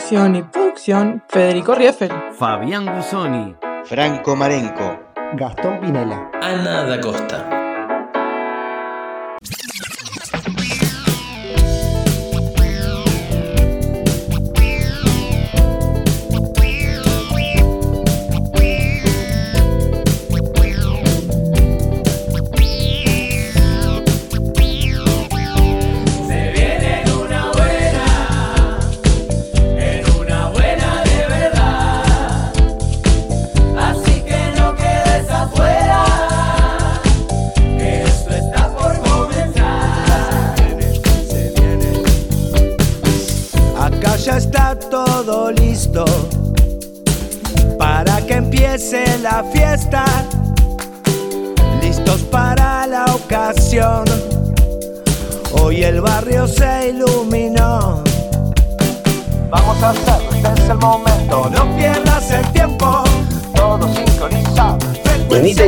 Conducción y producción, Federico Rieffel. Fabián Gusoni. Franco Marenco. Gastón Pinela. Ana da Costa.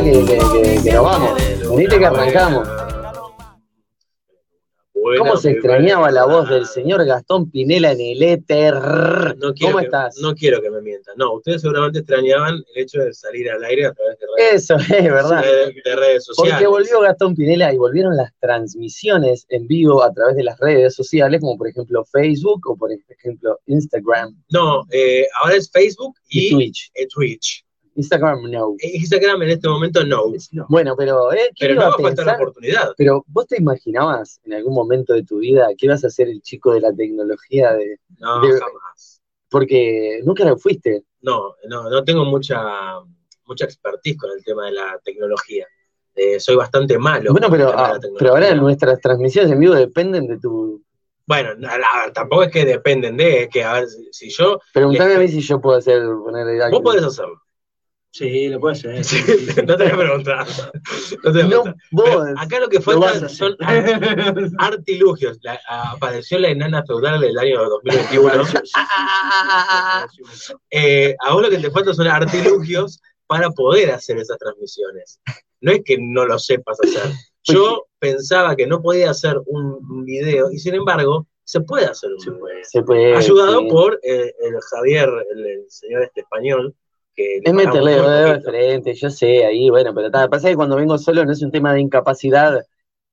Que, que, que- que nos vamos. Venite que arrancamos. ¿Cómo se extrañaba la voz del señor Gastón Pinela en el éter? No ¿Cómo que- estás? No quiero que me mientan. No, ustedes seguramente extrañaban el hecho de salir al aire a través de redes, Eso es verdad. de, de redes sociales. Porque volvió Gastón Pinela y volvieron las transmisiones en vivo a través de las redes sociales, como por ejemplo Facebook o por ejemplo Instagram No, eh, ahora es Facebook y, y, Twitch. eh, Twitch. Instagram no. Eh, Instagram en este momento no. Bueno, pero ¿eh? ¿quién Pero no iba va a a faltar la pensar? oportunidad. Pero vos te imaginabas en algún momento de tu vida que ibas a ser el chico de la tecnología de, No, de- jamás. porque nunca lo fuiste. No, no, no tengo mucha, mucha expertise con el tema de la tecnología. Eh, soy bastante malo. Bueno, pero, ah, pero ahora nuestras transmisiones en vivo dependen de tu. Bueno, no, la- tampoco es que dependen de, es que a ver, si, si yo. Preguntame a mí si yo puedo hacer poner Vos podés hacerlo. Sí, lo puedes hacer. Sí, no te voy a preguntar. No te voy a No, vos. Acá lo que falta son ar- artilugios. La- apareció la enana feudal del año 2021. Eh, a vos lo que te falta son artilugios para poder hacer esas transmisiones. No es que no lo sepas hacer. Yo pensaba que no podía hacer un, video y sin embargo se puede hacer un video. Se puede. Ayudado sí. por eh, el Javier, el, el señor este español. Que le Es meterle pagamos muy dedo de frente, yo sé, ahí, bueno, pero ta, pasa que cuando vengo solo no es un tema de incapacidad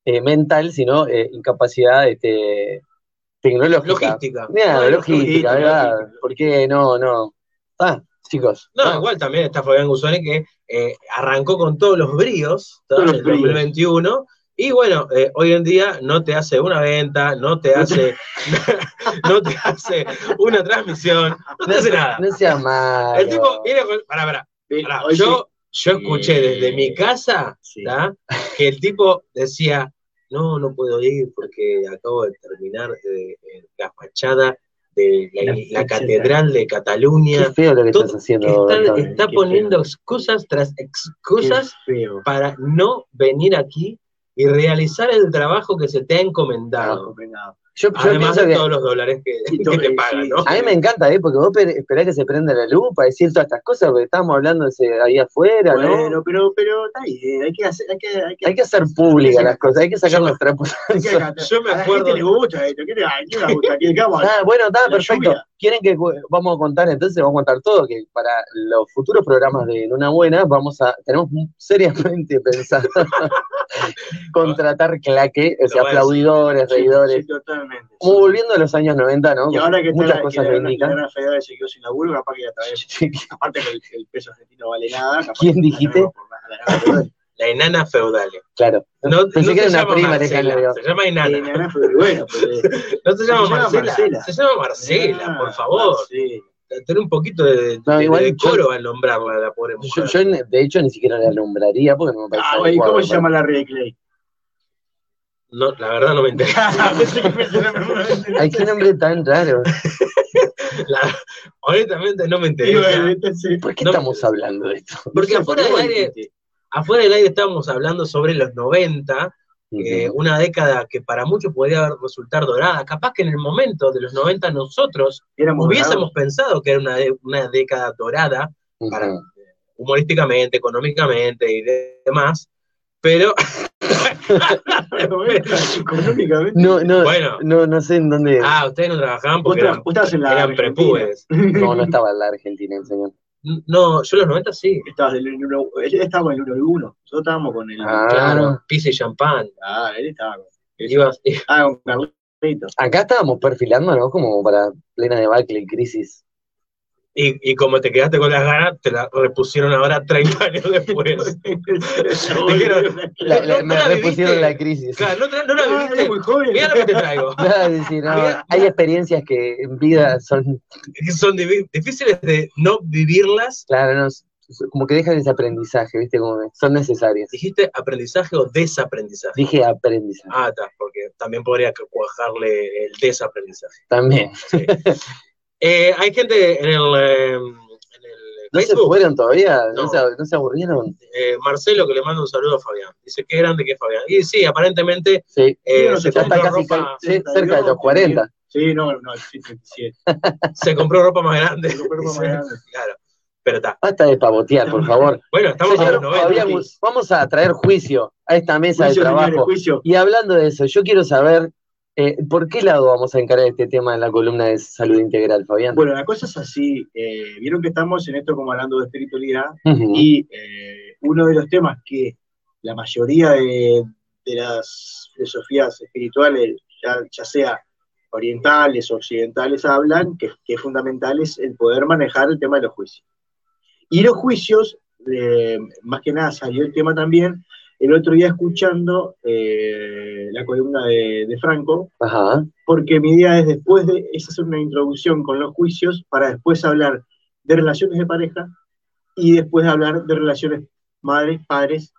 eh, mental, sino eh, incapacidad este, tecnológica. Logística. Mira, Bueno, logística, ¿verdad? ¿Por qué no, no? Ah, chicos. No, igual también está Fabián Guzoni que eh, arrancó con todos los bríos. Todos los bríos. 2021 y bueno, eh, hoy en día no te hace una venta, no te hace, no te hace una transmisión, no te hace nada. No sea malo. El tipo viene con, pará, pará, yo, yo escuché desde mi casa que el tipo decía, no, no puedo ir porque acabo de terminar la fachada de la, La la fachada. catedral de Cataluña. Qué feo lo que Todo- estás haciendo. Está, está poniendo feo. excusas tras excusas para no venir aquí y realizar el trabajo que se te ha encomendado. Yo, Además pienso de que todos los dólares que, que te pagan, ¿no? a mí me encanta, ¿eh? Porque vos per- esperás que se prenda la luz para decir todas estas cosas, porque estamos hablando ahí afuera, ¿no? Bueno, pero, pero está bien, hay que hacer, hay que, hay que, Hay que hacer públicas las cosas, hay que sacar hay que Yo me a la acuerdo- gente le gusta esto, ¿qué le, a quién le gusta? ¿Quién- qué vamos a hacer? Ah, bueno, está perfecto. lluvia. ¿Quieren que vamos a contar entonces? Vamos a contar todo, que para los futuros programas de En Una Buena vamos a, tenemos seriamente pensado contratar claque, o sea, aplaudidores, reidores. sí, totalmente. Como sí. volviendo a los años 90, ¿no? Y ahora que está Muchas la, cosas que la, la federal se quedó sin laburo, capaz que ya. Aparte que el, el peso argentino vale nada. capaz ¿Quién dijiste? la- enana feudal. Claro. No, Pensé no que era se una llama prima Marcela, se llama enana. bueno, pues, No se llama se llama Marcela, Marcela. se llama Marcela, ah, por favor. Sí. Tener un poquito de, No, de- igual de yo- decoro al nombrarla, la pobre Yo, mujer. yo, de hecho, ni siquiera la nombraría porque no me parece Ah, ¿y adecuado, cómo se llama la red Clay? No, la verdad no me interesa. Ay, qué nombre tan raro. La- honestamente no me interesa. ¿Por qué No- estamos hablando de esto? Porque afuera del aire, afuera del aire estábamos hablando sobre los 90, eh, una década que para muchos podría resultar dorada. Capaz que en el momento de los 90 nosotros Éramos hubiésemos pensado que era una, de- una década dorada, para, Ujú. humorísticamente, económicamente y demás, pero Económicamente. No, no, Bueno. no, no sé en dónde. ah, ustedes no trabajaban porque eran, en la. eran prepúberes. No, no estaba en la Argentina el señor. No, yo en los 90 sí. Estabas del uno, él estaba en el 1 y 1. Nosotros estábamos con el. Ah. Claro, pizza y champán. Ah, él estaba con. Ibas, Ah, con Carlitos. Acá estábamos perfilándonos como para plena debacle y crisis. Y, y como te quedaste con las ganas, te la repusieron ahora 30 años después. Dijeron, La- la- no me la repusieron viviste. la crisis. Claro, no, no la viviste. muy joven. Mira lo que te traigo. Sí, hay experiencias que en vida son, Son difíciles de no vivirlas. claro, no, como que dejan ese aprendizaje, ¿viste? Como son necesarias. ¿Dijiste aprendizaje o desaprendizaje? Dije aprendizaje. Ah, está, porque también podría cuajarle el desaprendizaje. También. Sí. Eh, hay gente en el, eh, en el ¿No se fueron todavía? ¿No, No. se, no se aburrieron? eh, Marcelo, que le manda un saludo a Fabián. Dice, qué grande que es Fabián. Y sí, aparentemente Sí. eh, no, se ya está compró casi ropa, Sí, cerca de los 40. Sí, no, no, sí, 37. se compró ropa más grande. Se compró ropa más grande. Claro, pero está. Basta de pavotear, por favor. Bueno, estamos Señor los 90. Fabián, vamos a traer juicio a esta mesa Juicio, de señores, trabajo. juicio. Y hablando de eso, yo quiero saber eh, por qué lado vamos a encarar este tema en la columna de salud integral, Fabián. Bueno, la cosa es así. eh, Vieron que estamos en esto como hablando de espiritualidad y eh, uno de los temas que la mayoría de, de las filosofías espirituales, ya, ya sea orientales o occidentales, hablan que, que es fundamental es el poder manejar el tema de los juicios. Y los juicios, más que nada salió el tema también, el otro día escuchando eh, la columna de, de Franco, Ajá. porque mi idea es después de, es hacer una introducción con los juicios para después hablar de relaciones de pareja y después hablar de relaciones madres, padres.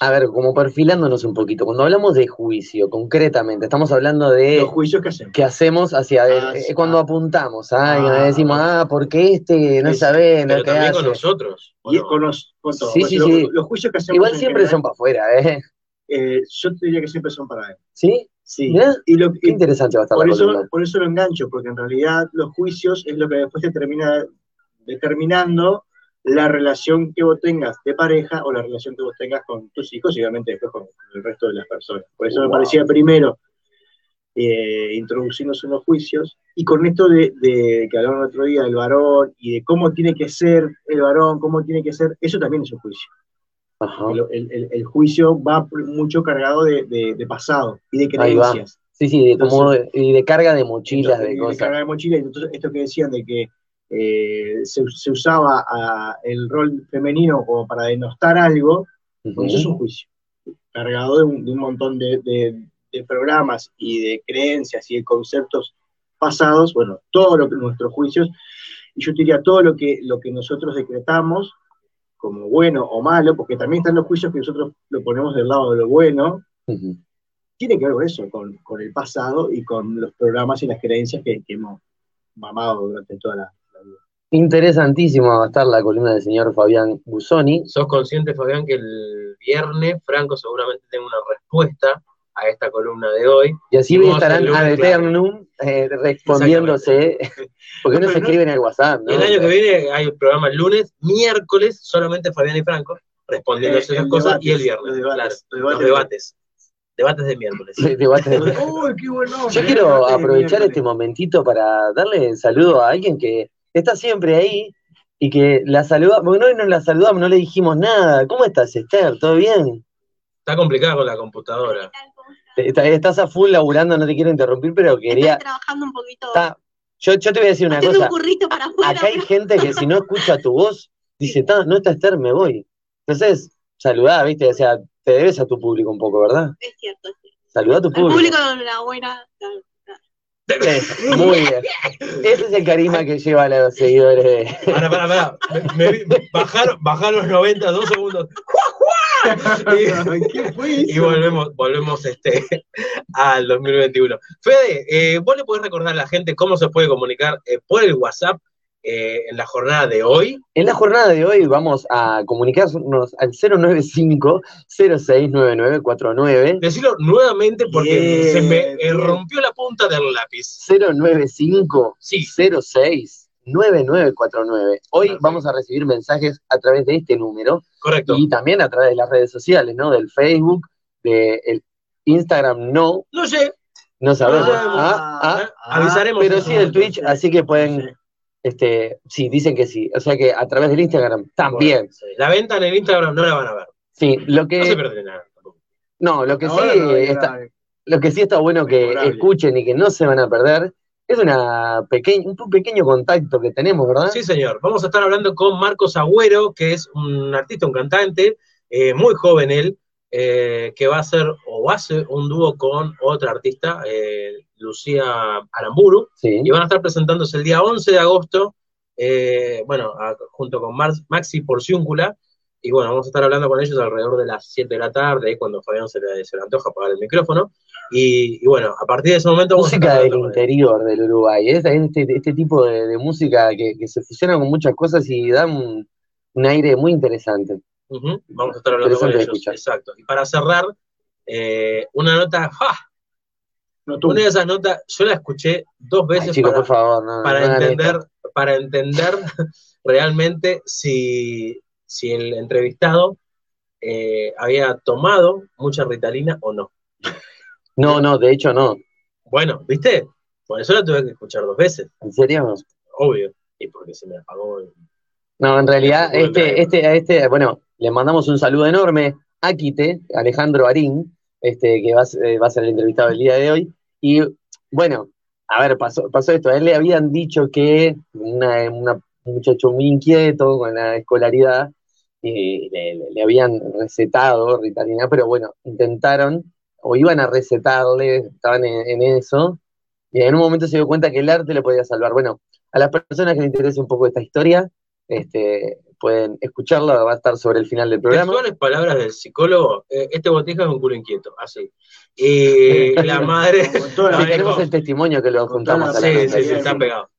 A ver, como perfilándonos un poquito, cuando hablamos de juicio, concretamente, estamos hablando de Los juicios que hacemos. qué hacemos hacia Ah, eh, sí. cuando apuntamos, ¿ah? Y Ah. decimos, ah, porque este no sabe lo Pero que también con hace. nosotros. ¿o Y no? con los, con. Sí, sí, los, sí. los juicios que hacemos. Igual siempre general, son para afuera, ¿eh? eh, yo te diría que siempre son para él. ¿Sí? Sí. Mirá, Y lo, Qué interesante va a estar por, la eso, columna. por eso lo engancho, porque en realidad los juicios es lo que después te termina determinando la relación que vos tengas de pareja o la relación que vos tengas con tus hijos y obviamente después con el resto de las personas. Por eso me Wow. parecía primero eh, introducirnos en los juicios y con esto de, de que hablaron el otro día del varón y de cómo tiene que ser el varón, cómo tiene que ser, eso también es un juicio. Ajá. El, el- el- juicio va mucho cargado de, de- de pasado y de creencias. Sí, sí, de, como de, y de carga de mochilas, Entonces, de cosas. carga de mochila, y entonces esto que decían de que eh, se, se usaba a- el rol femenino como para denostar algo, eso es un juicio, cargado de un, de un montón de, de- de programas y de creencias y de conceptos pasados, bueno, todo lo que nuestros juicios, y yo diría todo lo que, lo que nosotros decretamos como bueno o malo, porque también están los juicios que nosotros lo ponemos del lado de lo bueno, tiene que ver con eso, con, con el pasado y con los programas y las creencias que, que hemos mamado durante toda la, Interesantísimo va a estar la columna del señor Fabián Busoni. ¿Sos consciente, Fabián, que el viernes Franco seguramente tenga una respuesta a esta columna de hoy? Y así Y estarán el ad claro. eternum eh, respondiéndose. Porque no Pero se no- escriben al WhatsApp, Y ¿no? el año que viene hay un programa el lunes, miércoles, solamente Fabián y Franco, respondiéndose Eh, esas el cosas, debates, y el viernes, los debates, claro, los los debates. debates. Debates de miércoles. De- ¡Uy, qué buen nombre! Yo quiero aprovechar este momentito para darle el saludo a alguien que está siempre ahí y que la saludamos, porque no nos la saludamos, no le dijimos nada. ¿Cómo estás, Esther? ¿Todo bien? Está complicado con la computadora. Está- Estás a full laburando, no te quiero interrumpir, pero quería... Estoy trabajando un poquito, está- Yo, yo te voy a decir una haciendo un cosa. currito para afuera. Acá hay pero- gente que si no escucha tu voz, dice, "Ta, no está Esther, me voy. Entonces, saludá, ¿viste? O sea, te debes a tu público un poco, ¿verdad? Es cierto, es cierto. Saludá a tu El público. público de la muy bien. Ese es el carisma que lleva a los seguidores de... Para, para, para. Me, me bajar, bajar los 90, dos segundos. Y, ¿Qué fue y volvemos, volvemos este, al 2021. Fede, eh, ¿vos le podés recordar a la gente cómo se puede comunicar eh, por el WhatsApp eh, en la jornada de hoy? En la jornada de hoy vamos a comunicarnos al 095-069949. Decirlo nuevamente porque se me rompió la punta del lápiz. 095 Sí. 06 9949. Hoy Perfecto. vamos a recibir mensajes a través de este número Correcto. y también a través de las redes sociales, ¿no? Del Facebook, del Instagram, no, No sé, no sabemos. Ah, Ah, eh, avisaremos. pero sí del Twitch, así que pueden, este, sí, dicen que sí. O sea que a través del Instagram también. Bueno, sí. La venta en el Instagram no la van a ver. Sí, lo No se que, pierde nada. tampoco. no, lo que sí no, está, lo que sí está bueno que Memorable. escuchen y que no se van a perder es una pequeña, un pequeño contacto que tenemos, ¿verdad? Sí, señor. Vamos a estar hablando con Marcos Agüero, que es un artista, un cantante, eh, muy joven él, eh, que va a hacer o hace un dúo con otra artista, eh, Lucía Aramburu, Sí. y van a estar presentándose el día 11 de agosto, eh, bueno, a- junto con Mar- Maxi Porciúncula, y bueno, vamos a estar hablando con ellos alrededor de las 7 de la tarde, ahí cuando Fabián se le, se le antoja apagar el micrófono, y, y bueno, a partir de ese momento vamos a Música del interior del Uruguay, es este, este tipo de, de música que, que se fusiona con muchas cosas y da un, un aire muy interesante. Vamos a estar hablando con ellos, escuchar. exacto. Y para cerrar, eh, una nota, ¡ja! No, una de esas notas, yo la escuché dos Ay, veces chicos, para, por favor, no, para no entender, para entender realmente si, si el entrevistado eh, había tomado mucha ritalina o no. No, no, de hecho no. Bueno, ¿viste? Por eso la tuve que escuchar dos veces, ¿En serio? obvio. Y porque se me apagó. el- No, en realidad, este, este, a este, bueno, le mandamos un saludo enorme a Quite, Alejandro Arín, este, que va, a ser- eh, el entrevistado el día de hoy. Y bueno, a ver, pasó, esto. A él le habían dicho que una, una- un muchacho muy inquieto con la escolaridad, le habían recetado Ritalina, pero bueno, intentaron, o iban a recetarle, estaban en, en eso, y en un momento se dio cuenta que el arte le podía salvar. Bueno, a las personas que les interese un poco esta historia, este, pueden escucharla, va a estar sobre el final del programa. Textuales palabras del psicólogo, eh, este botija es un culo inquieto, así. Y la madre. Con la, tenemos el testimonio que lo juntamos la a la Sí, sí, sí, está pegado.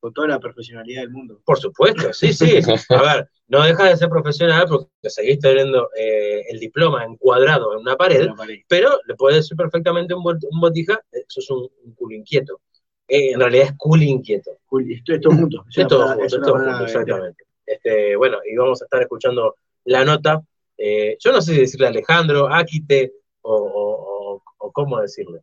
con toda la profesionalidad del mundo. Por supuesto, sí, sí. A ver, no dejas de ser profesional porque seguís teniendo eh, el diploma encuadrado en una pared, pero le puedes decir perfectamente un, bot- un botija, eh, eso es un, un culo inquieto. Eh, en realidad es cool inquieto. Cool, Esto es todo junto. Es todo junto, es todo exactamente. Este, bueno, y vamos a estar escuchando la nota. Eh, yo no sé si decirle Alejandro, Aquite o, o- o- o cómo decirle.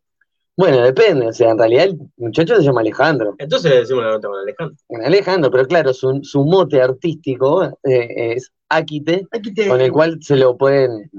Bueno, depende, o sea, en realidad el muchacho se llama Alejandro. Entonces le decimos la nota con Alejandro. Bueno, Alejandro, pero claro, su, su mote artístico eh, es Aquite, con el cual se lo pueden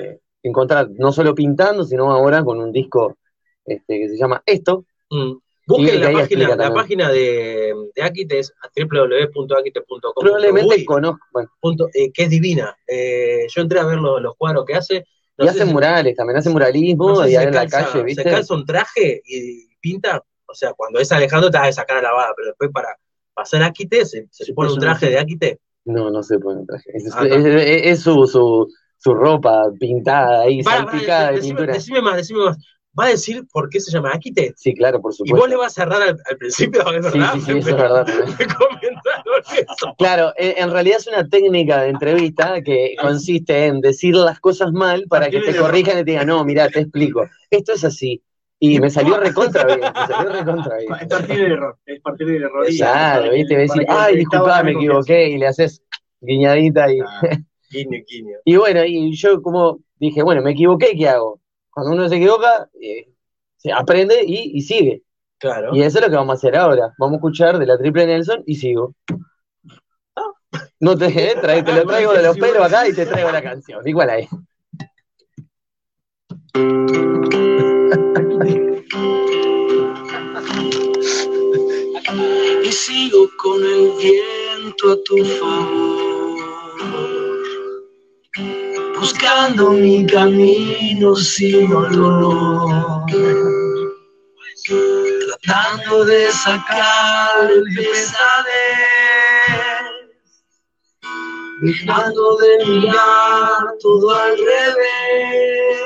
eh, encontrar no solo pintando, sino ahora con un disco este, que se llama Esto. Mm. Busquen que la página, la página de, de Akite es www.akite.com. Probablemente conozco, bueno, punto, eh, que es divina. Eh, yo entré a ver los, los cuadros que hace. no y sé hace si- murales, también hace muralismo, no sé si en la calle, ¿viste? Se calza un traje y pinta. O sea, cuando es Alejandro te vas a sacar a la lavada, pero después para pasar a Akite se, se pone un puso traje un- de Akite. No, no se pone un traje. Es, Ah, es- es- es su, su, su ropa pintada ahí, Para, para, salpicada de decime, pintura. decime más, decime más. ¿Va a decir por qué se llama Akite? Sí, claro, por Y supuesto. vos le vas a cerrar al, al principio, ¿es Sí, verdad? sí, sí, eso es verdad. Me comentaron eso. Claro, en, en realidad es una técnica de entrevista que consiste en decir las cosas mal para que te corrijan y te digan, no, mira, te explico, esto es así. Y me salió recontra bien, me salió recontra bien. Es partir del error. Es partir del error. y- Claro, viste, para decir, ay, disculpa, me equivoqué, y le haces guiñadita y... Ah, Guiño, guiño. Y bueno, y yo como dije, bueno, me equivoqué, ¿qué hago? Cuando uno se equivoca, eh, se aprende y, y sigue. Claro. Y eso es lo que vamos a hacer ahora. Vamos a escuchar de la triple Nelson y sigo. No te, eh, trae- te lo traigo de los pelos acá y te traigo la canción. Igual ahí. y sigo con el viento a tu favor, buscando mi camino sin dolor, tratando de sacar pesadez. Dejando de mirar todo al revés.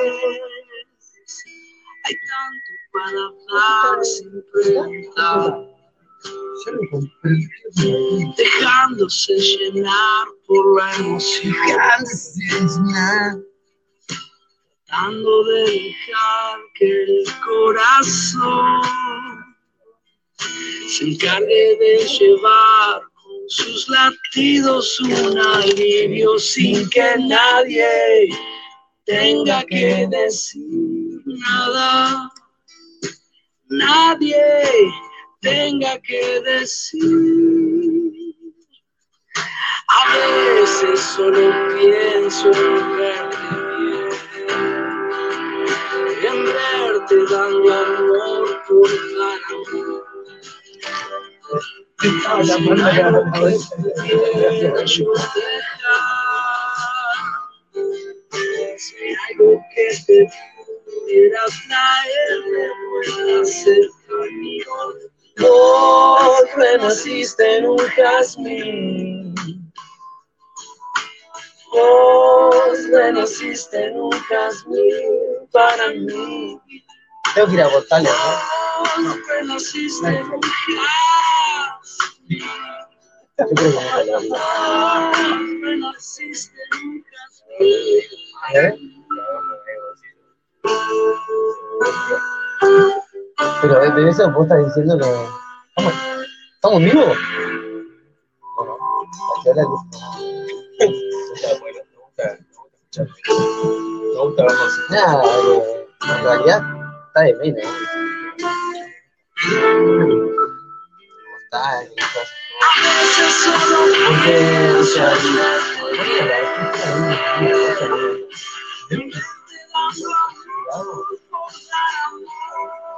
Hay tanto para dar sin preguntar, dejándose llenar por la emoción, tratando de dejar que el corazón se encargue de llevar con sus latidos un alivio sin que nadie tenga que decir nada. Nadie tenga que decir. A veces solo pienso en verte bien, en verte dando amor por dar amor. Si hay algo que te pudiera traer de vuelta cerca mío, vos renaciste en un jazmín. Vos renaciste en un jazmín para mí. Tengo que ir a votarle, ¿no? Vos renaciste en un jazmín. Vos renaciste en un jazmín. ¿Eh? Pero de eso vos estás diciendo que. ¿Estamos, ¿estamos vivos? Bueno, me gusta escuchar. Me gusta. Nada, en realidad está de menos. Está en cosas. Porque, o sea,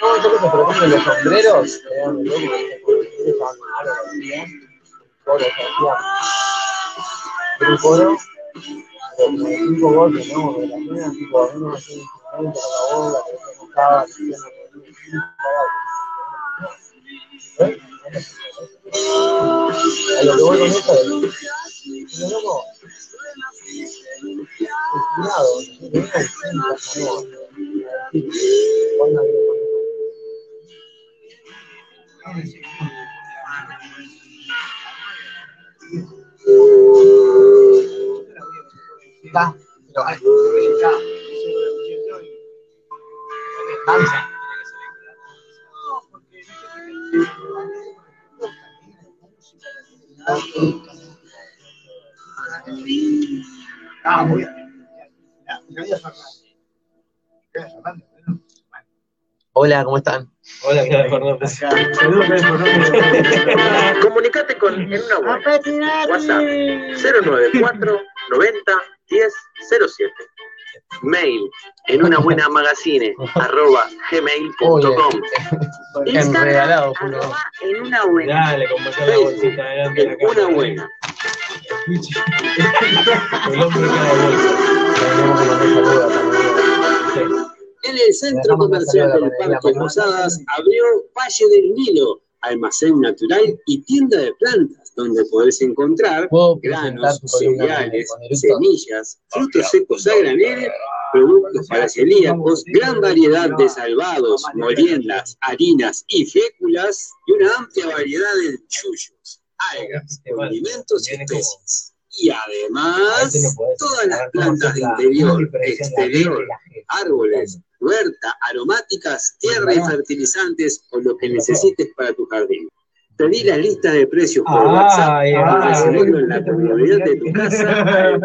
No, yo que por ejemplo los sombreros coro, un cinco voces, ¿no? De las minas, tipo, uno hacía un instrumento con la bola, que tocaba, ¿Eh? A lo que voy con esto cuidado, que venga el centro, ¿no? Cuando Está, pero hay danza. Ah, muy bien. Hola, ¿cómo están? Hola, ¿qué tal? Saludos, Fernando. Comunicate con En una web. WhatsApp 094 90 10 07. Mail en una buena magazine arroba gmail.com. Julio. En una buena. Dale, como está la bolsita delante de la En una buena. El hombre que. En el centro comercial del Parque Posadas abrió Valle del Nilo, almacén natural y tienda de plantas, donde podés encontrar ¿Puedo presentar granos, cereales, semillas, frutos secos a granel, productos para celíacos, gran variedad de salvados, moliendas, harinas y féculas y una amplia variedad de chullos, algas, condimentos y especies. Y además, todas las plantas de interior, exterior, árboles, huerta, aromáticas, tierra y fertilizantes o lo que necesites para tu jardín. Pedí la lista de precios por WhatsApp Ay, para recibirlo en la comodidad de tu casa al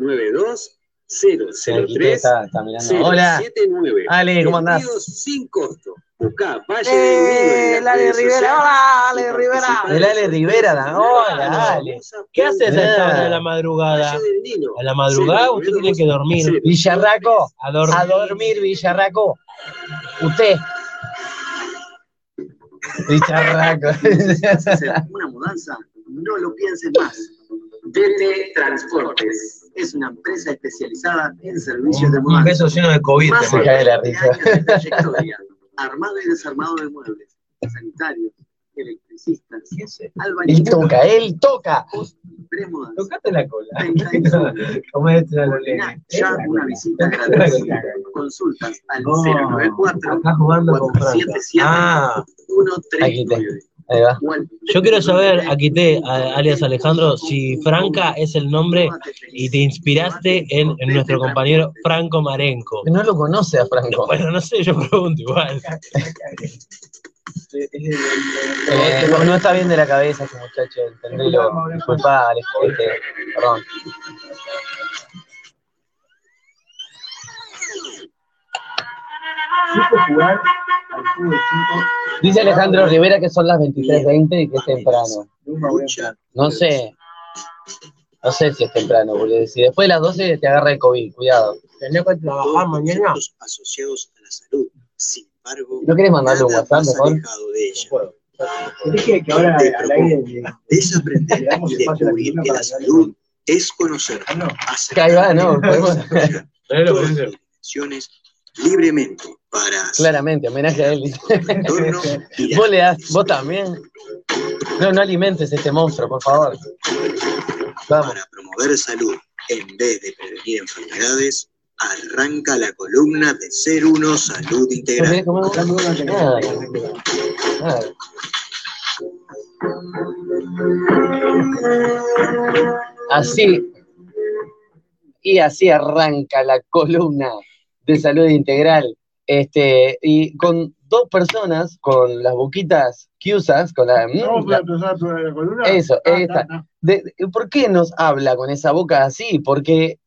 092 Aquí 003 está, está mirando. Hola. 079. Ale, ¿cómo andás? Sin costo. Buscá Valle Unido ¡Eh, Lale redes Rivera! ¡Hola, Ale Rivera! El de Ale Rivera, da- hola, Ale. ¿Qué haces a esta hora de la madrugada? A la madrugada usted tiene que dormir. Villarraco, A dormir. a dormir, Villarraco. Usted. Villarraco. ¿Necesitas hacer una mudanza? No lo pienses más. DT Transportes es una empresa especializada en servicios de Un mudanza. beso lleno de COVID. Más te de Se cae la 20 risa. Armado y desarmado de muebles, sanitarios, electricistas, Él albañiles, toca, él toca. Tocate la cola. Venta y sobre. Como a lo Coordina leve. ya una visita gratis. Consultas al 094 Acá jugando con Franca. 477 Ah, Aquí te- 139. Ahí va. Yo quiero saber, Aquité, alias Alejandro, si Franca es el nombre y te inspiraste en, en nuestro compañero Franco Marenco. No lo conoce a Franco. Bueno, no sé, yo pregunto igual. Eh, no, no está bien de la cabeza ese muchacho, entendelo. Disculpa, Alejandro. Perdón. Supo jugar al fútbol 5 Dice Alejandro Rivera que son las 23.20 y que es temprano. No sé. No sé si es temprano, porque si después de las 12 te agarra el COVID, cuidado. Tenés que trabajar mañana. Asociados a la salud. Sin embargo, ¿No querés mandarle un WhatsApp mejor? de ella. Dije que ahora al aire Desaprender y descubrir que la salud es conocer, Ah, no. Ahí va, ¿no? Podemos- todas las libremente para Claramente, homenaje a él. Vos le das, vos también. No, no alimentes este monstruo, por favor. Vamos. para promover salud en vez de prevenir enfermedades, arranca la columna de Ser Uno Salud ¿No querés Integral. Así. Y así arranca la columna de salud integral. Este, y con dos personas, con las boquitas cusas, con la, mm, ¿Vamos a la- por la columna? Eso, Ah, esta. de- de- ¿Por qué nos habla con esa boca así? Porque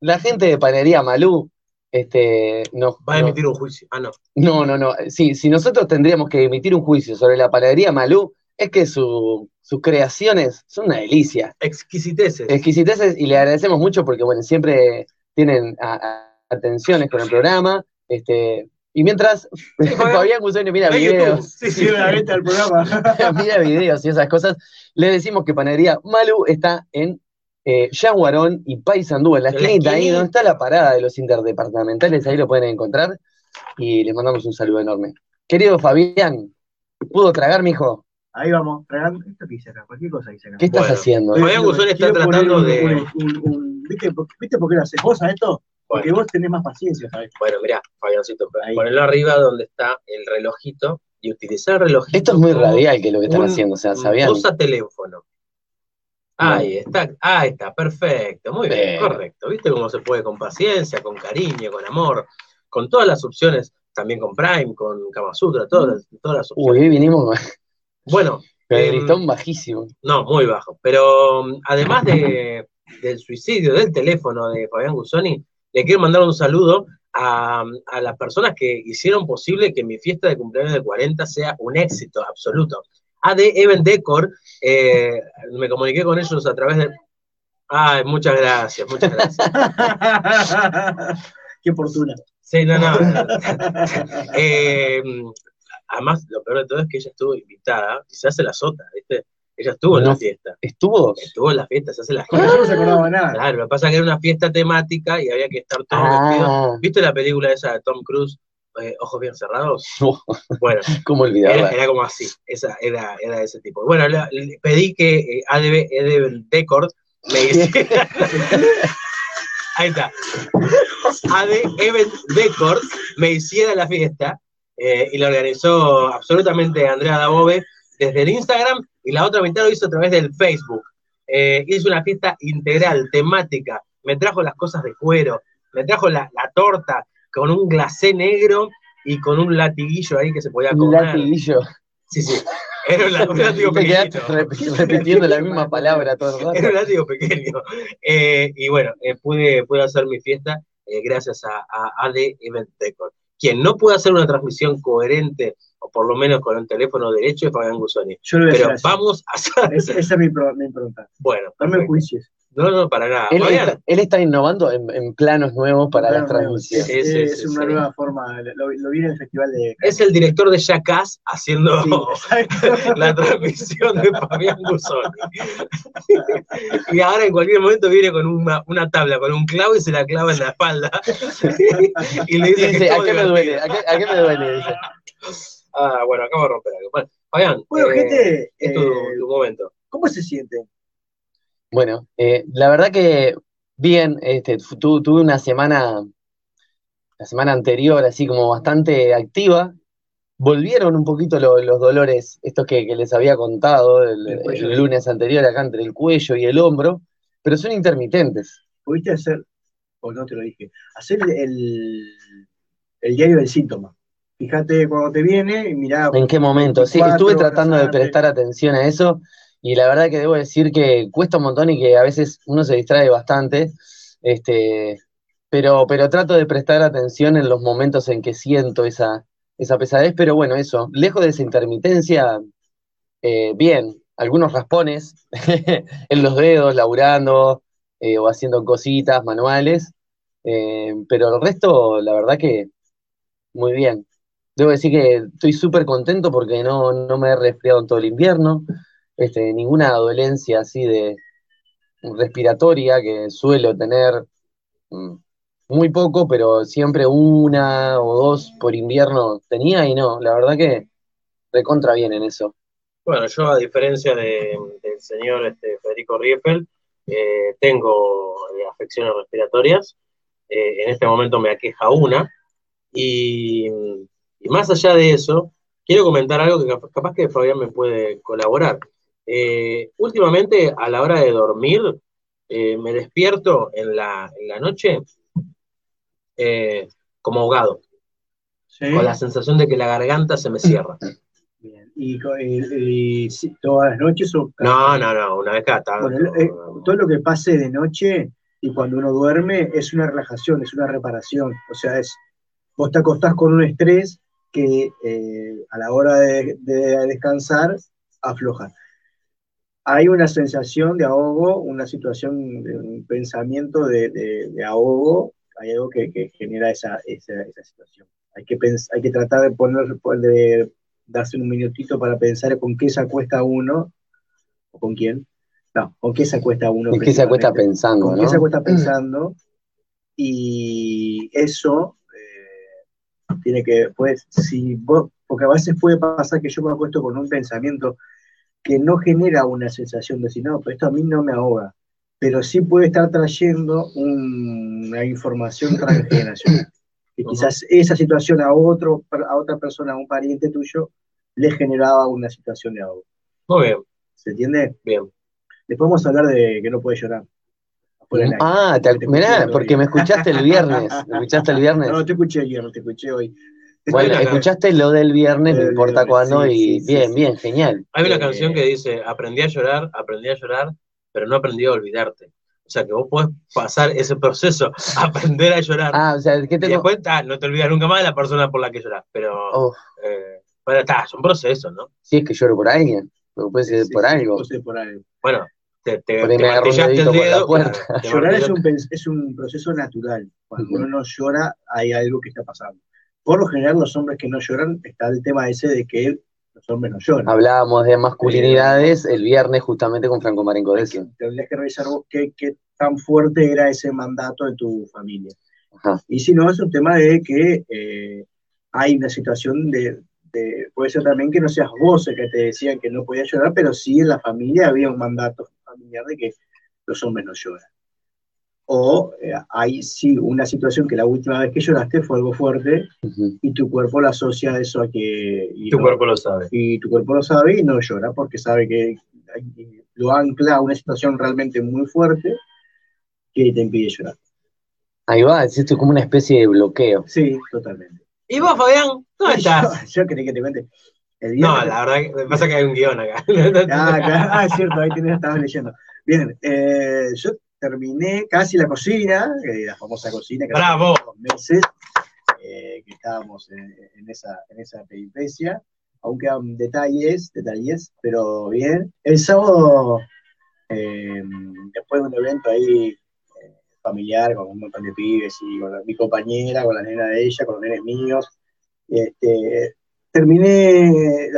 la gente de Panadería Malú este, nos, va a emitir un juicio. Ah, no. no, no, no. Sí, si nosotros tendríamos que emitir un juicio sobre la panadería Malú, es que su- sus creaciones son una delicia. Exquisiteces. Exquisiteces y le agradecemos mucho porque, bueno, siempre tienen a- a- atenciones con el programa. Este, y mientras Fabián Gusoni mira videos, Sí, Sí, venta programa. mira videos y esas cosas, le decimos que Panadería Malú está en eh, Yaguarón y Paysandú, en la En esquinita, ahí donde está la parada de los interdepartamentales, ahí lo pueden encontrar y les mandamos un saludo enorme. Querido Fabián, ¿pudo tragar, mijo? Ahí vamos, tragando. ¿Esto qué hice acá? Cualquier cosa hice acá. ¿Qué estás Bueno. haciendo? Fabián Guzón está tratando un- de- un- un- un- ¿Viste, por- ¿Viste por qué lo haces vos a esto? Porque vos tenés más paciencia, ¿sabes? Bueno, mirá, Fabiancito, Ahí. ponelo arriba donde está el relojito y utilizar el relojito. Esto es muy radial que lo que están un- haciendo, o sea, ¿sabían? Usa teléfono. Ahí está, ahí está, perfecto, muy bien, Bien. correcto. ¿Viste cómo se puede con paciencia, con cariño, con amor, con todas las opciones, también con Prime, con Kama Sutra, todas las, todas las Uy, opciones. hoy vinimos Bueno, el em, listón bajísimo. no, muy bajo. Pero um, además de, del suicidio del teléfono de Fabián Gusoni, le quiero mandar un saludo a, a las personas que hicieron posible que mi fiesta de cumpleaños de 40 sea un éxito absoluto. AD Event Decor, eh, me comuniqué con ellos a través de... Ay, muchas gracias, muchas gracias. Qué fortuna. Sí, no, no. Eh, además, lo peor de todo es que ella estuvo invitada y se hace la sota, ¿viste? Ella estuvo en la fiesta. ¿Estuvo? Estuvo en la fiesta, se hace la Con eso no se acordaba nada. Claro, lo que pasa es que era una fiesta temática y había que estar todos vestidos. Ah, ¿Viste la película esa de Tom Cruise, eh, Ojos Bien Cerrados? Bueno, ¿cómo era, olvidarla? era como así, esa, era, era de ese tipo. Bueno, le pedí que eh, ADB, ADB Decor me hiciera... Ahí está. AD Event Decor me hiciera la fiesta eh, y la organizó absolutamente Andrea Dabove desde el Instagram y la otra mitad lo hizo a través del Facebook. Eh, hizo una fiesta integral, temática, me trajo las cosas de cuero, me trajo la, la torta con un glacé negro y con un latiguillo ahí que se podía Un comer. latiguillo. Sí, sí. Era un, un látigo rep- repitiendo la misma palabra todo el Era un rato. látigo pequeño. Eh, y bueno, eh, pude, pude hacer mi fiesta eh, gracias a, a AD Event Decor. Quien no puede hacer una transmisión coherente, o por lo menos con el teléfono derecho, es Fabián Gusoni. Yo lo voy a Pero hacer vamos a hacer. Esa, es mi, mi pregunta. Bueno, No me juicies. No, no, para nada. Él, está, él está innovando en, en planos nuevos para las Claro, sí, transmisiones. Sí, sí, es sí, una sí. nueva forma. Lo, lo vi en el festival de. es el director de Jackass haciendo Sí, la transmisión de Fabián Gusoni. y ahora en cualquier momento viene con una, una tabla, con un clavo y se la clava en la espalda. y le dice, ¿a qué me duele? ¿A qué, a qué me duele? Dice. Ah, bueno, acabo de romper algo. Bueno, Fabián, Bueno, eh, gente, es tu, eh, tu momento. ¿cómo se siente? Bueno, eh, la verdad que bien, este, tu- tuve una semana, la semana anterior, así como bastante activa. Volvieron un poquito lo- los dolores, estos que, que les había contado el, El cuello. el lunes anterior, acá entre el cuello y el hombro, pero son intermitentes. ¿Pudiste hacer, o no te lo dije, hacer el, el diario del síntoma? Fíjate cuando te viene y mirá. ¿En qué momento? Sí, 24 estuve tratando de prestar atención a eso y la verdad que debo decir que cuesta un montón y que a veces uno se distrae bastante, este, pero, pero trato de prestar atención en los momentos en que siento esa, esa pesadez, pero bueno, eso, lejos de esa intermitencia, eh, bien, algunos raspones en los dedos, laburando eh, o haciendo cositas manuales, eh, pero el resto, la verdad que muy bien. Debo decir que estoy súper contento porque no, no me he resfriado en todo el invierno, este, ninguna dolencia así de respiratoria que suelo tener mm, muy poco, pero siempre una o dos por invierno tenía y no, la verdad que recontra bien en eso. Bueno, yo a diferencia de- del señor este, Federico Rieffel, eh, tengo eh, afecciones respiratorias. Eh, en este momento me aqueja una. Y, más allá de eso, quiero comentar algo que cap- capaz que Fabián me puede colaborar. Eh, últimamente, a la hora de dormir, eh, me despierto en la, en la noche eh, como ahogado, ¿sí? con la sensación de que la garganta se me cierra. Bien. Y, todas las noches o No, no, no, una vez cada tanto. Bueno, eh, todo lo que pase de noche y cuando uno duerme es una relajación, es una reparación. O sea, es vos te acostás con un estrés que a la hora de, de descansar afloja. Hay una sensación de ahogo, una situación, de un pensamiento de, de- de ahogo, hay algo que, que genera esa, esa, esa situación. Hay que, pens- hay que tratar de poner, de darse un minutito para pensar con qué se acuesta uno, o con quién, no, con qué se acuesta uno. ¿En qué se acuesta pensando, Con qué no? se acuesta pensando. Y eso eh, tiene que, pues, si vos, porque a veces puede pasar que yo me acuesto con un pensamiento que no genera una sensación de decir, no, pero esto a mí no me ahoga, pero sí puede estar trayendo un- una información transgeneracional. Que quizás esa situación a, otro, a otra persona, a un pariente tuyo, le generaba una situación de ahogo. Muy bien, ¿Se entiende? bien. Después vamos a hablar de que no puede llorar. Aire. Ah, te, Te mirá, porque me escuchaste el viernes, me escuchaste el viernes. No, te escuché ayer, no te escuché hoy. Bueno, escuchaste lo del viernes, no importa cuándo, sí, y sí, sí, bien, sí. bien, genial. Hay una Eh, canción que dice, aprendí a llorar, aprendí a llorar, pero no aprendí a olvidarte. O sea que vos podés pasar ese proceso, aprender a llorar, Ah, o sea, ¿qué y tengo? después ta, no te olvidas nunca más de la persona por la que lloras. Pero, Oh, eh, bueno, está, es un proceso, ¿no? si es que lloro por alguien, pero puede ser Sí, por sí, algo. no sé, por algo. Bueno, te, te, te me agarró un martillaste el dedito por la dedo. puerta. claro, te Llorar es un, pens- es un proceso natural. Cuando uno no llora, hay algo que está pasando. Por lo general, los hombres que no lloran, está el tema ese de que los hombres no lloran. Hablábamos de masculinidades el viernes justamente con Franco Marenco de eso. Tendrías que revisar vos qué, qué tan fuerte era ese mandato de tu familia. Ajá. Y si no, es un tema de que eh, hay una situación de, de- Puede ser también que no seas vos el que te decían que no podías llorar, pero sí en la familia había un mandato familiar de que los hombres no lloran. O eh, hay sí una situación que la última vez que lloraste fue algo fuerte y tu cuerpo lo asocia a eso a que. y Tu no- cuerpo lo sabe. y tu cuerpo lo sabe y no llora porque sabe que lo ancla a una situación realmente muy fuerte que te impide llorar. Ahí va, es esto como una especie de bloqueo. Sí, totalmente. ¿Y vos, Fabián? ¿Dónde Yo, estás? yo quería que te cuente. El No, la verdad que me pasa que hay un guion acá. Ah, claro. Ah, es cierto, ahí tenés, estabas leyendo. Bien, eh, yo terminé casi la cocina, eh, la famosa cocina que Bravo. unos meses. eh, que estábamos en, en esa, en esa peripecia. Aún quedan detalles, detalles, pero bien. El sábado, eh, después de un evento ahí eh, familiar con un montón de pibes y con la- mi compañera, con la nena de ella, con los nenes míos, este, terminé,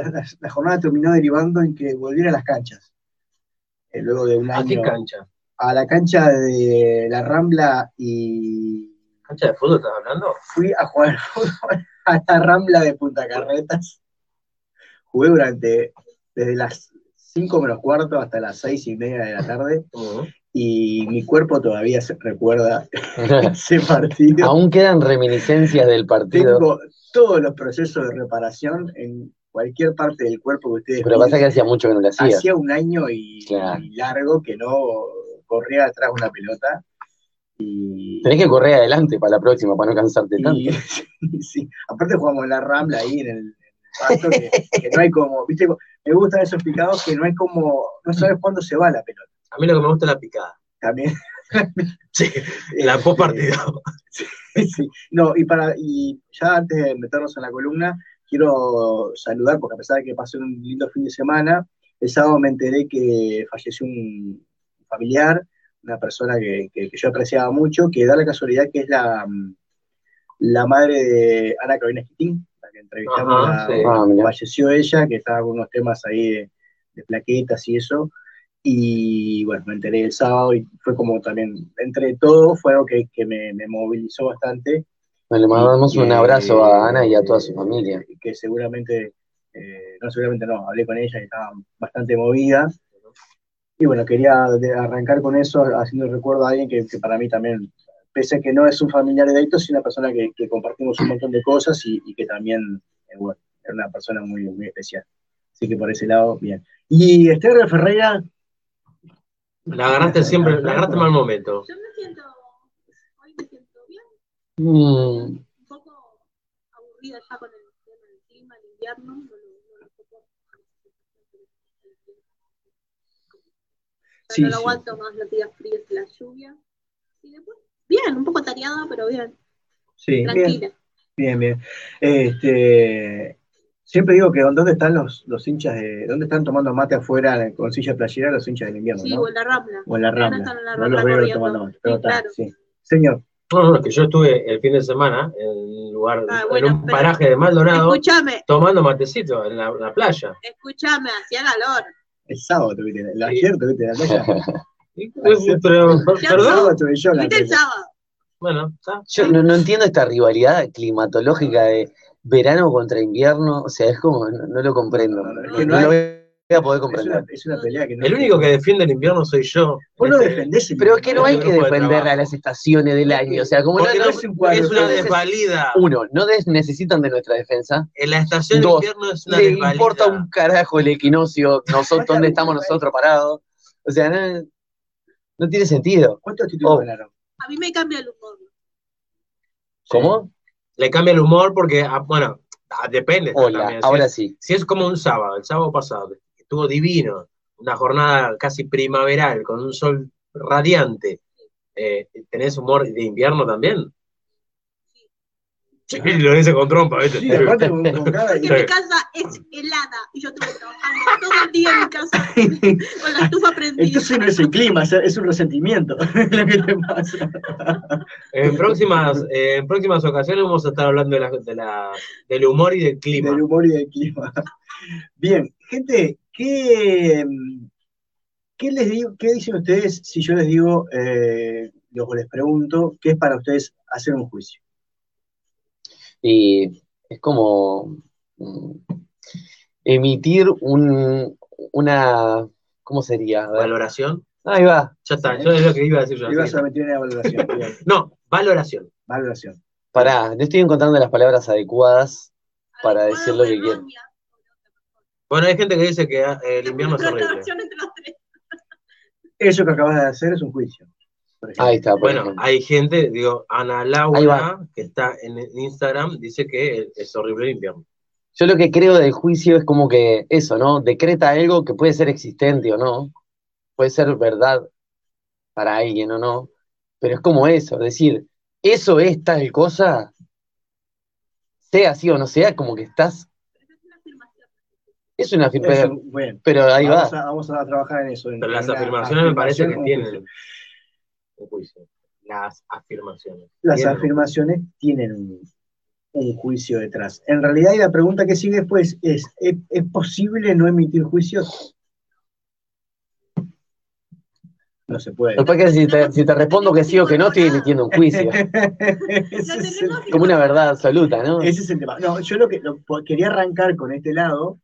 la, jornada terminó derivando en que volviera a las canchas. Eh, luego de un ¿A qué año cancha? A la cancha de la Rambla y ¿Cancha de fútbol estás hablando? fui a jugar al fútbol a la Rambla de Punta Carretas. Jugué durante, desde las 5 menos cuarto hasta las 6 y media de la tarde y mi cuerpo todavía se recuerda ese partido. Aún quedan reminiscencias del partido. Tengo todos los procesos de reparación en cualquier parte del cuerpo que ustedes Pero pasa que hacía mucho que no lo hacía. Hacía un año y, Claro. y largo que no corría atrás de una pelota. Y, Tenés que correr adelante para la próxima, para no cansarte tanto. y- sí, aparte jugamos en la Rambla ahí en el, en el pasto, que, que no hay como, viste, me gustan esos picados que no hay como, no sabes cuándo se va la pelota. A mí lo que me gusta es la picada. También. Sí, la post partido. Sí, no, y para, y ya antes de meternos en la columna, quiero saludar, porque a pesar de que pasé un lindo fin de semana, el sábado me enteré que falleció un familiar, una persona que, que- que yo apreciaba mucho, que da la casualidad que es la, la madre de Ana Carolina Esquitín, la que entrevistamos, Ajá, la- sí. Ah, falleció ella, que estaba con unos temas ahí de, de plaquetas y eso, y bueno, me enteré el sábado y fue como también, entre todo, fue algo que, que me, me movilizó bastante. Le mandamos Y un abrazo a Ana y a toda su familia. Que seguramente, eh, no seguramente no, hablé con ella y estaba bastante movida. Y bueno, quería arrancar con eso, haciendo el recuerdo a alguien que, que para mí también, pese a que no es un familiar de Dayton, es una persona que, que compartimos un montón de cosas y, y que también, eh, bueno, era una persona muy, muy especial. Así que por ese lado, bien. Y Esther Ferreira, La agarraste siempre, la agarraste en mal momento. Yo me siento, hoy me siento bien, Mm, un poco aburrida ya con el tema del clima, el invierno, no lo, no lo soporto. Ya Sí, no lo sí. aguanto más los días fríos y la lluvia. Y después, bien, un poco tareada, pero bien, sí, bien, tranquila. bien, bien. Este, siempre digo que ¿dónde están los, los hinchas de, dónde están tomando mate afuera con silla playera los hinchas del invierno, Sí, no? o en la rambla. O en la rambla. en la No los veo corriendo. tomando mate, pero Sí, está, claro. sí. Señor, No, no, que yo estuve el fin de semana en un lugar, Ah, en bueno, un pero- paraje de Maldonado, Escúchame, tomando matecito en la, la playa. escúchame, hacía calor. El sábado tuviste, el ayer tuviste la playa. Pero, El perdón, bueno, está. Yo no, no entiendo esta rivalidad climatológica de verano contra invierno, o sea, es como, no, no lo comprendo. No, no, es No, que no no lo voy a poder Es una, comprender. es una pelea que no. El único que defiende el invierno soy yo. Vos no Este, defendés el Pero es que no hay que de defender a las estaciones del año, o sea, como Porque no- no es un cuadro, es una desvalida. uno, no des- necesitan de nuestra defensa, En la estación de invierno es una le desvalida. importa un carajo el equinoccio, nosotros, dónde estamos nosotros parados, o sea, no, no tiene sentido. ¿Cuántos títulos Oh. ganaron? A mí me cambia el humor. ¿Cómo? Le cambia el humor porque, ah, bueno, ah, depende. Hola, también. Si ahora es- sí. Si es como un sábado, el sábado pasado, estuvo divino, una jornada casi primaveral, con un sol radiante, eh, ¿tenés humor de invierno también? Sí, lo dice con trompa, ¿viste? Sí, aparte con, con. Porque mi casa es helada y yo estuve trabajando todo el día en mi casa con la estufa prendida. Entonces no es el clima, es, es un resentimiento lo que te pasa. En próximas, eh, en próximas ocasiones vamos a estar hablando de la, de la- del humor y del clima. Del humor y del clima. Bien, gente, ¿qué, qué les digo, qué dicen ustedes si yo les digo, eh, luego les pregunto, qué es para ustedes hacer un juicio? Y es como mm, emitir un, una, ¿cómo sería? ¿Valoración? Ahí va. Ya está, yo es lo que iba a decir yo. Ibas a meter una valoración. No, valoración. valoración. Pará, no estoy encontrando las palabras adecuadas para Adecuada decir lo que quiero. Bueno, hay gente que dice que ah, el invierno es horrible. Eso que acabas de hacer es un juicio. Ahí está, por Bueno, ejemplo. hay gente, digo, Ana Laura, que está en Instagram, dice que es horrible el invierno. Yo lo que creo del juicio es como que eso, ¿no? Decreta algo que puede ser existente o no, puede ser verdad para alguien o no, pero es como eso, decir, eso es tal cosa, sea así o no sea, como que estás. Es una Eso, afirmación. bueno, Pero ahí va. vamos A, vamos a trabajar en eso. en- Pero las en afirmaciones me parece que tienen juicio. un juicio. Las afirmaciones. Las un- afirmaciones tienen un, un juicio detrás. En realidad, y la pregunta que sigue después es, ¿es, es posible no emitir juicios? No se puede. Lo que pasa es que si te, si te respondo que sí o que no, estoy emitiendo un juicio. Como una verdad absoluta, ¿no? Ese es el tema. No, yo lo que lo- quería arrancar con este lado,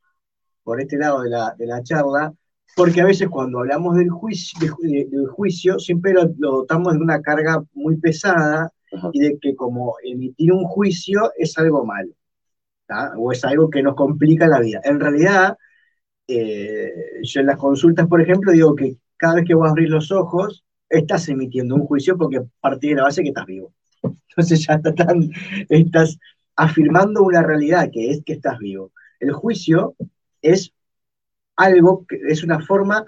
por este lado de la, de la charla, porque a veces cuando hablamos del juicio, de ju- de- del juicio siempre lo, lo dotamos de una carga muy pesada y de que como emitir un juicio es algo malo, ¿tá? o es algo que nos complica la vida. En realidad, eh, yo en las consultas, por ejemplo, digo que cada vez que vos abrís los ojos, estás emitiendo un juicio porque partís de la base que estás vivo. Entonces ya está tan- estás afirmando una realidad que es que estás vivo. El juicio es algo, que es una forma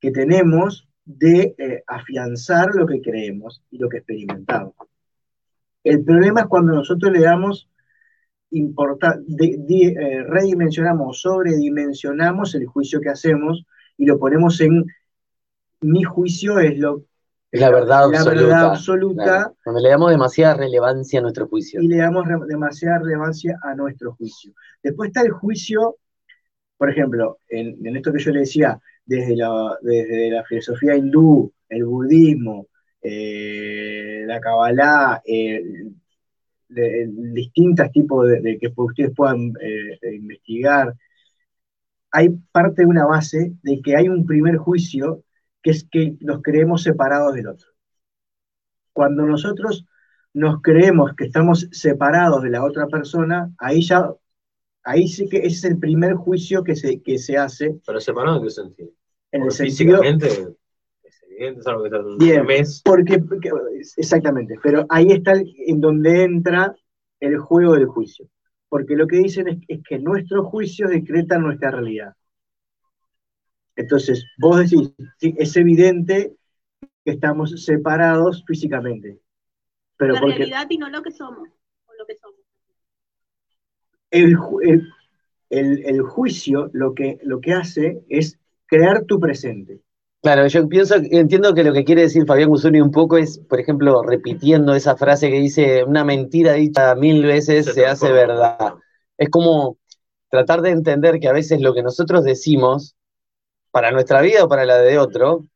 que tenemos de eh, afianzar lo que creemos y lo que experimentamos. El problema es cuando nosotros le damos de- di- eh, redimensionamos, sobredimensionamos el juicio que hacemos y lo ponemos en mi juicio es lo Es la verdad la absoluta. verdad absoluta Claro. Cuando le damos demasiada relevancia a nuestro juicio. y le damos demasiada relevancia a nuestro juicio. Después está el juicio, por ejemplo, en, esto que yo le decía, desde la, desde la filosofía hindú, el budismo, eh, la Kabbalah, eh, distintos tipos de, que ustedes puedan eh, investigar, hay parte de una base de que hay un primer juicio que es que nos creemos separados del otro. Cuando nosotros nos creemos que estamos separados de la otra persona, ahí ya, ahí sí que ese es el primer juicio que se, que se hace Pero separado en qué sentido. en el sentido... físicamente es evidente, es algo que está en un Bien, mes. porque, porque- exactamente, pero ahí está el- en donde entra el juego del juicio. Porque lo que dicen es, es que nuestros juicios decretan nuestra realidad. Entonces, vos decís, sí, es evidente que estamos separados físicamente. Pero la porque realidad y no lo que somos, o lo que somos. El, el- el- el juicio lo que, lo que hace es crear tu presente. Claro, yo pienso, entiendo que lo que quiere decir Fabián Gusuni un poco es, por ejemplo, repitiendo esa frase que dice, una mentira dicha mil veces se, hace verdad. Es como tratar de entender que a veces lo que nosotros decimos, para nuestra vida o para la de otro,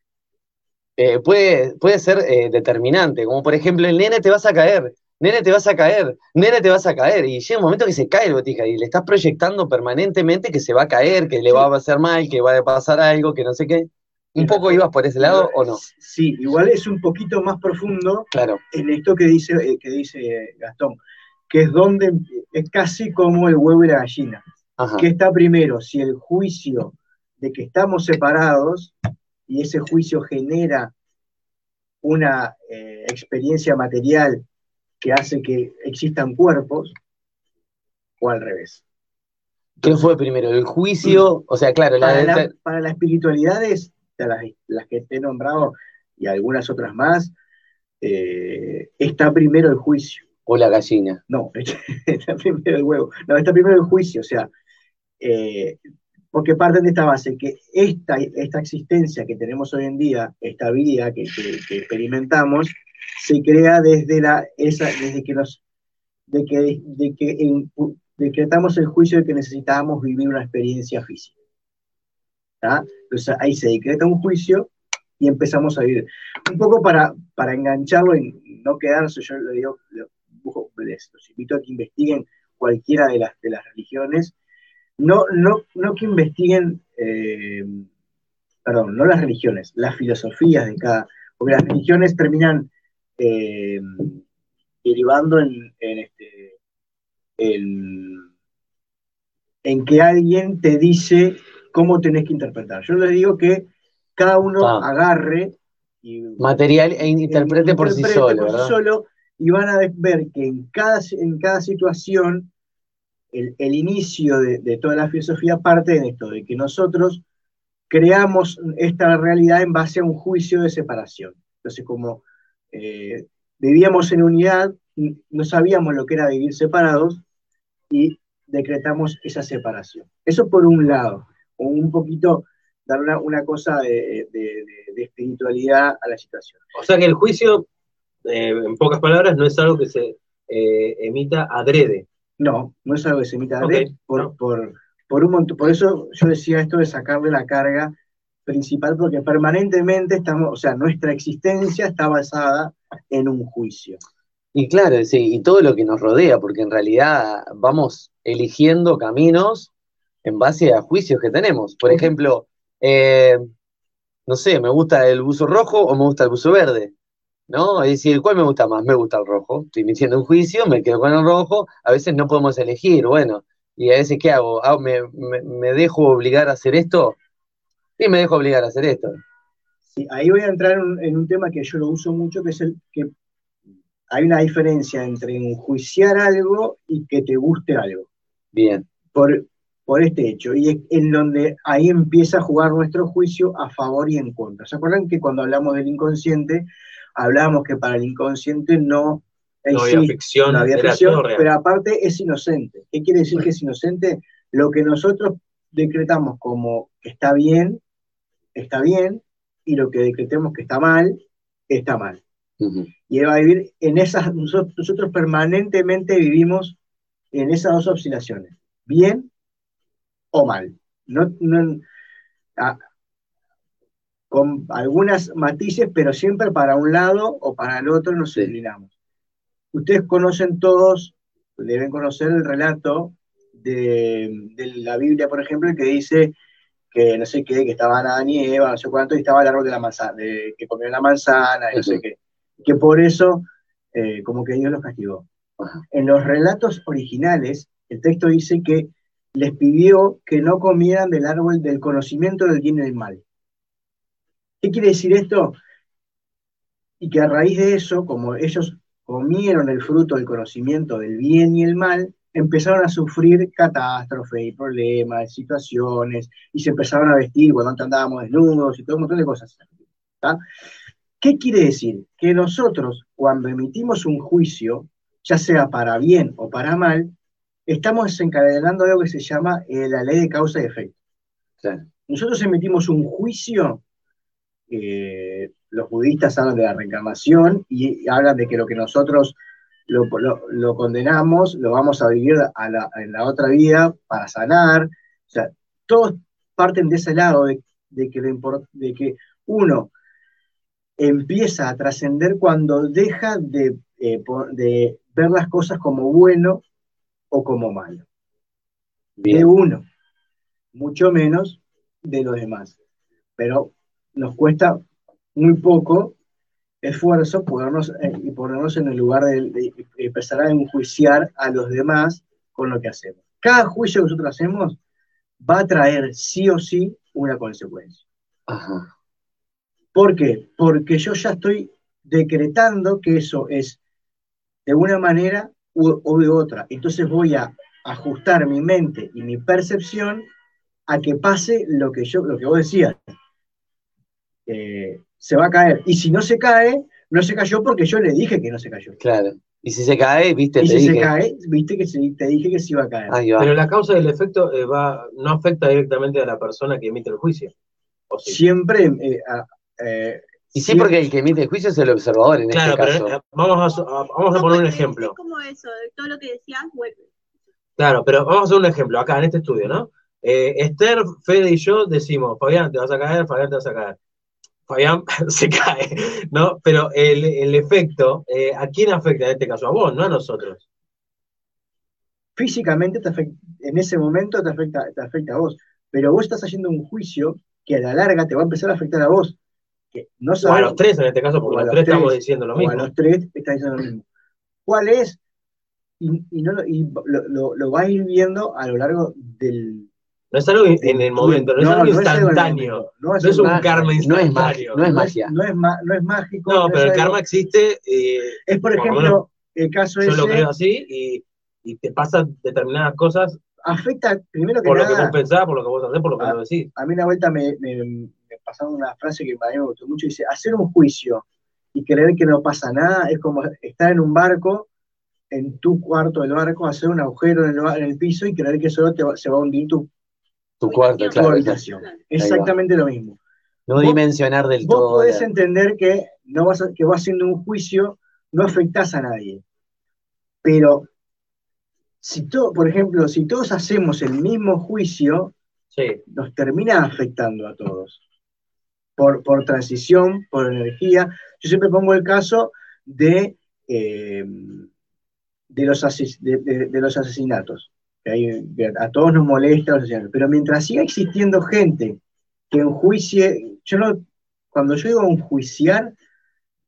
eh, puede, puede ser eh, determinante. Como por ejemplo, el nene te vas a caer, nene te vas a caer, nene te vas a caer. Y llega un momento que se cae el botija y le estás proyectando permanentemente que se va a caer, que le va a hacer mal, que va a pasar algo, que no sé qué. ¿Un poco ibas por ese lado o no? Sí, igual es un poquito más profundo Claro. en esto que dice, eh, que dice Gastón, que es donde es casi como el huevo y la gallina. Ajá. ¿Qué está primero? Si el juicio de que estamos separados y ese juicio genera una eh, experiencia material que hace que existan cuerpos, o al revés. ¿Qué fue primero? ¿El juicio? O sea, claro, la, Para la, para la espiritualidad es de las, las que te he nombrado y algunas otras más, eh, está primero el juicio. o la gallina. No, está primero el huevo. No, está primero el juicio, o sea, eh, porque parten de esta base, que esta, esta existencia que tenemos hoy en día, esta vida que, que- que experimentamos, se crea desde, la, esa, desde que nos, de que, de que en- decretamos el juicio de que necesitábamos vivir una experiencia física. ¿tá? Entonces ahí se decreta un juicio y empezamos a vivir. Un poco para, para engancharlo y no quedarse, yo le digo, les los invito a que investiguen cualquiera de las, de las religiones, no, no, no que investiguen, eh, perdón, no las religiones, las filosofías de cada, porque las religiones terminan eh, derivando en, en, este, en, en que alguien te dice cómo tenés que interpretar. Yo les digo que cada uno Ah. agarre y Material e interprete por sí solo, por sí ¿verdad? solo, y van a ver que en cada, en cada situación el, el inicio de, de toda la filosofía parte de esto, de que nosotros creamos esta realidad en base a un juicio de separación. Entonces, como eh, vivíamos en unidad, no sabíamos lo que era vivir separados, y decretamos esa separación. Eso por un lado, un poquito dar una, una cosa de, de- espiritualidad a la situación. O sea que el juicio, eh, en pocas palabras, no es algo que se eh, emita adrede. No, no es algo que se emita Ok, de- por, por, por un. Por eso yo decía esto de sacarle la carga principal, porque permanentemente estamos, o sea, nuestra existencia está basada en un juicio. Y claro, sí, y todo lo que nos rodea, porque en realidad vamos eligiendo caminos en base a juicios que tenemos. Por ejemplo, eh, no sé, ¿me gusta el buzo rojo o me gusta el buzo verde? ¿No? Es decir, ¿cuál me gusta más? Me gusta el rojo. Estoy emitiendo un juicio, me quedo con el rojo. A veces no podemos elegir, bueno. Y a veces, ¿qué hago? Ah, ¿Me, me- me dejo obligar a hacer esto? Sí, me dejo obligar a hacer esto. Sí, ahí voy a entrar en un, en un tema que yo lo uso mucho, que es el que hay una diferencia entre enjuiciar algo y que te guste algo. Bien. Por, por este hecho. Y es en donde ahí empieza a jugar nuestro juicio a favor y en contra. ¿Se acuerdan que cuando hablamos del inconsciente, hablábamos que para el inconsciente no, No había ficción, no había ficción, pero aparte es inocente. ¿Qué quiere decir que es inocente? Lo que nosotros decretamos como que está bien, está bien, y lo que decretemos que está mal, está mal. Y él va a vivir en esas, nosotros, nosotros permanentemente vivimos en esas dos oscilaciones, bien o mal. No, no- a- con algunas matices, pero siempre para un lado o para el otro nos inclinamos. Ustedes conocen todos, deben conocer el relato de, de la Biblia, por ejemplo, el que dice que no sé qué, que estaban Adán y Eva, no sé cuánto, y estaba el árbol de la manzana, de, que comieron la manzana, y no sé qué. Que por eso, eh, como que Dios los castigó. En los relatos originales, el texto dice que les pidió que no comieran del árbol del conocimiento del bien y del mal. ¿Qué quiere decir esto? Y que a raíz de eso, como ellos comieron el fruto del conocimiento del bien y el mal, empezaron a sufrir catástrofes y problemas, situaciones, y se empezaron a vestir cuando antes andábamos desnudos y todo un montón de cosas. ¿tá? ¿Qué quiere decir? Que nosotros, cuando emitimos un juicio, ya sea para bien o para mal, estamos desencadenando algo que se llama eh, la ley de causa y efecto. Nosotros emitimos un juicio, eh, los budistas hablan de la reencarnación y hablan de que lo que nosotros lo, lo- lo condenamos, lo vamos a vivir a la- en la otra vida para sanar. O sea, todos parten de ese lado, de, de que, lo de que uno empieza a trascender cuando deja de, eh, de ver las cosas como bueno o como malo. De uno, mucho menos de los demás. Pero nos cuesta muy poco esfuerzo ponernos, eh, y ponernos en el lugar de, de empezar a enjuiciar a los demás con lo que hacemos. Cada juicio que nosotros hacemos va a traer sí o sí una consecuencia. ¿Por qué? Porque yo ya estoy decretando que eso es de una manera u- o de otra. Entonces voy a ajustar mi mente y mi percepción a que pase lo que yo, lo que vos decías. Eh, se va a caer. Y si no se cae, no se cayó porque yo le dije que no se cayó. Claro. Y si se cae, viste, Y te si se cae, viste que se- te dije que se iba a caer. Pero la causa del efecto eh, va, no afecta directamente a la persona que emite el juicio. ¿O sí? Siempre. eh, a- eh, Y sí, porque el que emite el juicio es el observador en Claro, este pero caso. eh, vamos a, a- vamos a poner un ejemplo. Es como eso, de todo lo que decías, vuelve. Claro, pero vamos a hacer un ejemplo acá en este estudio, ¿no? Eh, Esther, Fede y yo decimos, Fabián, te vas a caer, Fabián, te vas a caer. Fabián se cae, ¿no? Pero el, el efecto, eh, ¿a quién afecta en este caso? A vos, no a nosotros. físicamente te afecta, en ese momento te afecta, te afecta a vos. Pero vos estás haciendo un juicio que a la larga te va a empezar a afectar a vos. Que no O a los tres en este caso, porque a los tres estamos diciendo lo o mismo. A los tres estás diciendo lo mismo. ¿Cuál es? Y, y no lo, y lo, lo- lo vas a ir viendo a lo largo del. No es algo en el momento, no, es algo es instantáneo. No es, un karma no es instantáneo. magia, no es magia. No es, no es mágico. No, pero es el karma existe. eh, Es, por lo ejemplo, el caso yo ese. lo creo así y, y te pasan determinadas cosas Afecta, primero que por lo nada. que vos pensás, por lo que vos hacés, por lo que vos decís. A mí una vuelta me, me, me pasaron una frase que a mí me gustó mucho, dice, hacer un juicio y creer que no pasa nada es como estar en un barco en tu cuarto del barco hacer un agujero en el, ba- en el piso y creer que solo te va- se va a hundir tu, Tu cuarto, tu habitación. Exactamente lo mismo. No Vos- dimensionar del Vos todo. podés la- entender que, no vas a- que vos haciendo un juicio no afectás a nadie. Pero, si to- por ejemplo, si todos hacemos el mismo juicio, nos termina afectando a todos. Por, por transición, por energía. Yo siempre pongo el caso de, eh, de, los, ases- de- de- de los asesinatos. Que hay- que a todos nos molesta los asesinatos. Pero mientras siga existiendo gente que enjuicie, yo no, cuando yo digo enjuiciar,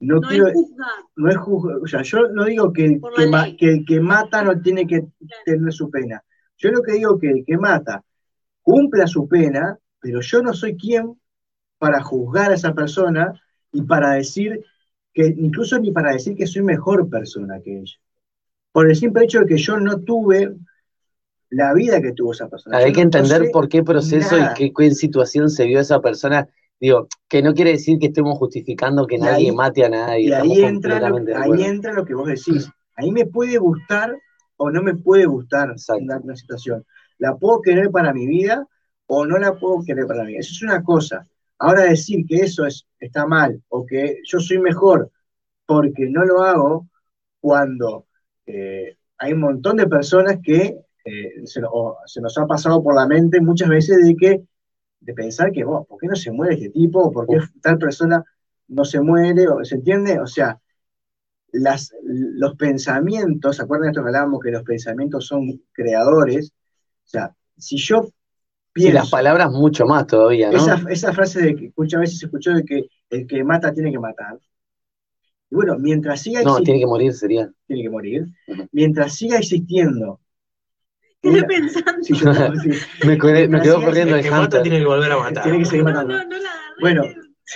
no, No quiero, es juzgar. no es juzgar, o sea, yo no digo que el Por que, la ma- ley. que el que mata no tiene que tener su pena. Yo lo que digo que el que mata cumpla su pena, pero yo no soy quien para juzgar a esa persona y para decir que, incluso ni para decir que soy mejor persona que ella. Por el simple hecho de que yo no tuve la vida que tuvo esa persona. Hay que no entender sé por qué proceso nada. y qué, qué situación se vio esa persona. Digo, que no quiere decir que estemos justificando que Y nadie ahí- mate a nadie. Y ahí entra, lo, ahí entra lo que vos decís. Ahí me puede gustar o no me puede gustar una, una situación. La puedo querer para mi vida o no la puedo querer para mí. Eso es una cosa. Ahora decir que eso es, está mal o que yo soy mejor porque no lo hago cuando eh, hay un montón de personas que eh, se, no- nos ha pasado por la mente muchas veces de que de pensar que, ¿por qué no se muere este tipo? ¿Por qué tal persona no se muere? ¿Se entiende? O sea, las, los pensamientos, ¿se acuerdan de esto que hablábamos que los pensamientos son creadores? O sea, si yo Y pienso... las palabras mucho más todavía, ¿no? Esa, esa frase de que muchas veces se escuchó de que el que mata tiene que matar. Y bueno, mientras siga No, existiendo, tiene que morir, sería. tiene que morir. Mientras siga existiendo. Quedé pensando. Sí, yo sí. Me, quedé- me quedó corriendo El que mata tiene que volver a matar. Tiene que seguir matando. Bueno,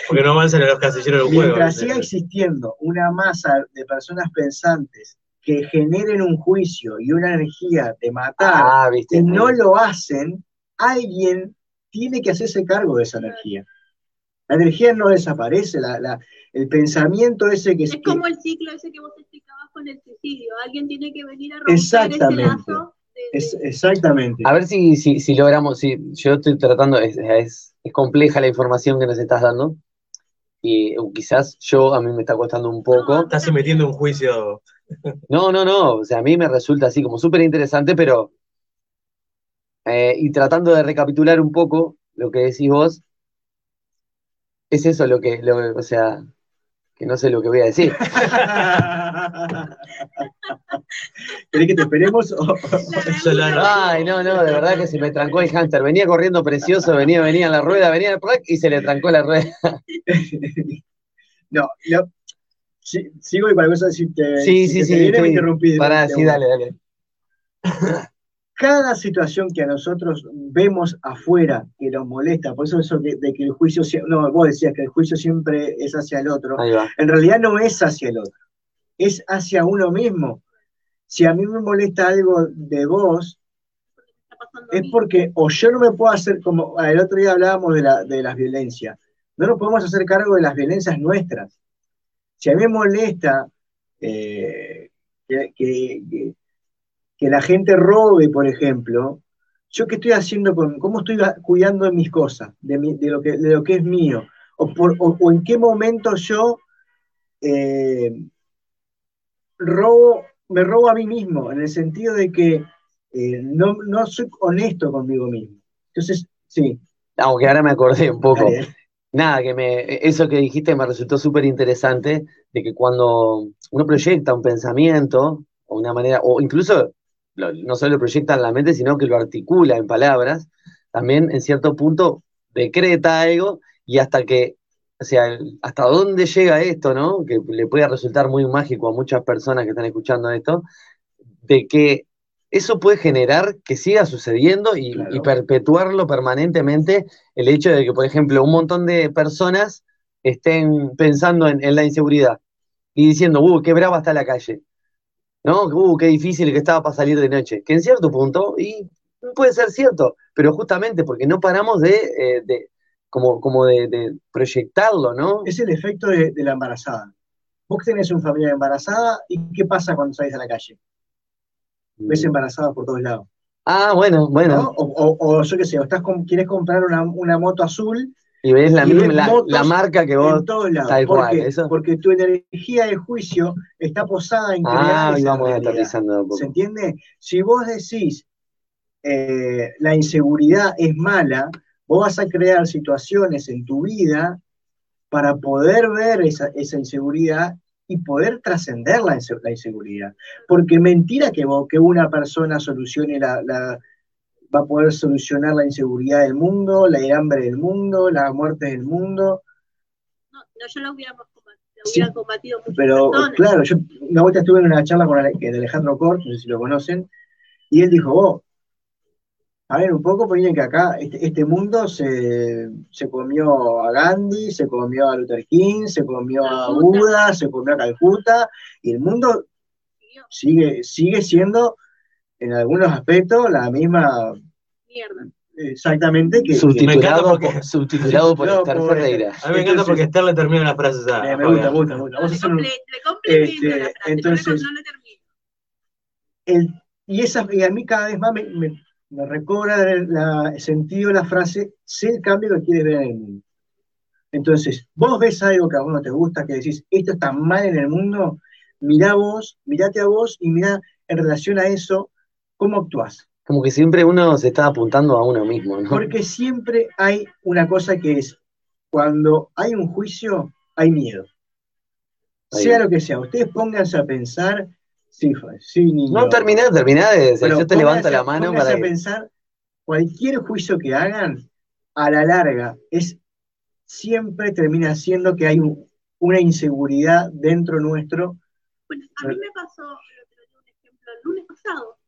Porque no avanzan en los casilleros del juego. mientras siga existiendo una masa de personas pensantes que generen un juicio y una energía de matar Ah, viste. y no lo hacen, alguien tiene que hacerse cargo de esa energía. La energía no desaparece, la- la- el pensamiento ese que Es como el ciclo ese que vos explicabas con el suicidio. Alguien tiene que venir a romper ese lazo. Es exactamente. A ver si, si, si logramos, si yo estoy tratando, es, es, es compleja la información que nos estás dando. Y quizás yo a mí me está costando un poco. Estás metiendo un juicio. No, no, no. O sea, a mí me resulta así como súper interesante, pero. eh, y tratando de recapitular un poco lo que decís vos, es eso lo que, lo- o sea, que no sé lo que voy a decir. ¿Querés que te esperemos? o- Ay, no, no, de verdad que se me trancó el Hunter. Venía corriendo precioso, venía, venía en la rueda, venía el y se le trancó la rueda. no, lo- si- sigo y para cosa decirte. Sí, si sí, te sí. viene, me sí. interrumpí. Pará, de sí, dale, dale. Cada situación que a nosotros vemos afuera que nos molesta, por eso eso que- de que el juicio, no, vos decías que el juicio siempre es hacia el otro, Ahí va. en realidad no es hacia el otro, es hacia uno mismo. Si a mí me molesta algo de vos, es porque o yo no me puedo hacer, como el otro día hablábamos de, la, de las violencias, no nos podemos hacer cargo de las violencias nuestras. Si a mí me molesta eh, que, que- la gente robe, por ejemplo, ¿yo qué estoy haciendo con, cómo estoy cuidando de mis cosas, de, mi- lo, que, de lo que es mío? O, por- o en qué momento yo eh, robo, me robo a mí mismo, en el sentido de que eh, no, no soy honesto conmigo mismo. Entonces, sí. Aunque ahora me acordé un poco. Dale. Nada, que me, eso que dijiste me resultó súper interesante, de que cuando uno proyecta un pensamiento, o una manera, o incluso lo- no solo lo proyecta en la mente, sino que lo articula en palabras, también en cierto punto decreta algo y hasta que, o sea, hasta dónde llega esto, ¿no? Que le puede resultar muy mágico a muchas personas que están escuchando esto, de que eso puede generar que siga sucediendo y, y perpetuarlo permanentemente el hecho de que, por ejemplo, un montón de personas estén pensando en, en la inseguridad y diciendo, uh, qué brava está la calle, ¿no? Uh, qué difícil que estaba para salir de noche. Que en cierto punto, y puede ser cierto, pero justamente porque no paramos de, eh, de- como, como de, de proyectarlo, ¿no? Es el efecto de, de la embarazada. Vos tenés una familia embarazada y ¿qué pasa cuando salís a la calle? ves embarazadas por todos lados. Ah, bueno, bueno. ¿no? O, o, o yo qué sé, o estás con- quieres comprar una, una moto azul Y ves la y misma, la, marca que vos. en todos lados. Tal ¿Por cual, eso. Porque tu energía de juicio está posada en crear Ah, esa vamos aterrizando poco. ¿Se entiende? Si vos decís eh, la inseguridad es mala, vos vas a crear situaciones en tu vida para poder ver esa, esa inseguridad y poder trascender la, inse- la inseguridad. Porque mentira que, vos, que una persona solucione la, la- va a poder solucionar la inseguridad del mundo, la hambre del mundo, la muerte del mundo. No, no, yo lo hubiéramos combatido, lo Sí, hubieran combatido muchas Pero personas. claro, yo una vuelta estuve en una charla con Alejandro Cort, no sé si lo conocen, y él dijo, vos, a ver, un poco, porque miren que acá este, este mundo se, se comió a Gandhi, se comió a Luther King, se comió a Buda, se comió a Calcuta, y el mundo sigue, sigue siendo, en algunos aspectos, la misma, Mierda. exactamente, que... Subtitulado, que- por, subtitulado por No, Esther por- Ferreira. A mí me encanta porque Esther le termina la frase esa. Me, me gusta, me gusta, me gusta. A un- Le, le complemento Este, la frase, entonces- no, le, no le termino. el- y, esa, y a mí cada vez más me, me- me recobra el la- el sentido la frase, sé el cambio que quieres ver en el mundo. Entonces, vos ves algo que a vos no te gusta, que decís, esto está mal en el mundo, mirá vos, mirate a vos y mirá en relación a eso, cómo actuás. Como que siempre uno se está apuntando a uno mismo, ¿no? Porque siempre hay una cosa que es, cuando hay un juicio, hay miedo. Ahí Sea lo que sea, ustedes pónganse a pensar, sí, sí, niño. No, terminá, terminá de decir, Pero yo te levanto la mano para a que... pensar, cualquier juicio que hagan, a la larga, es siempre termina siendo que hay un- una inseguridad dentro nuestro. Bueno, a mí me pasó, lo te doy un ejemplo, el lunes pasado.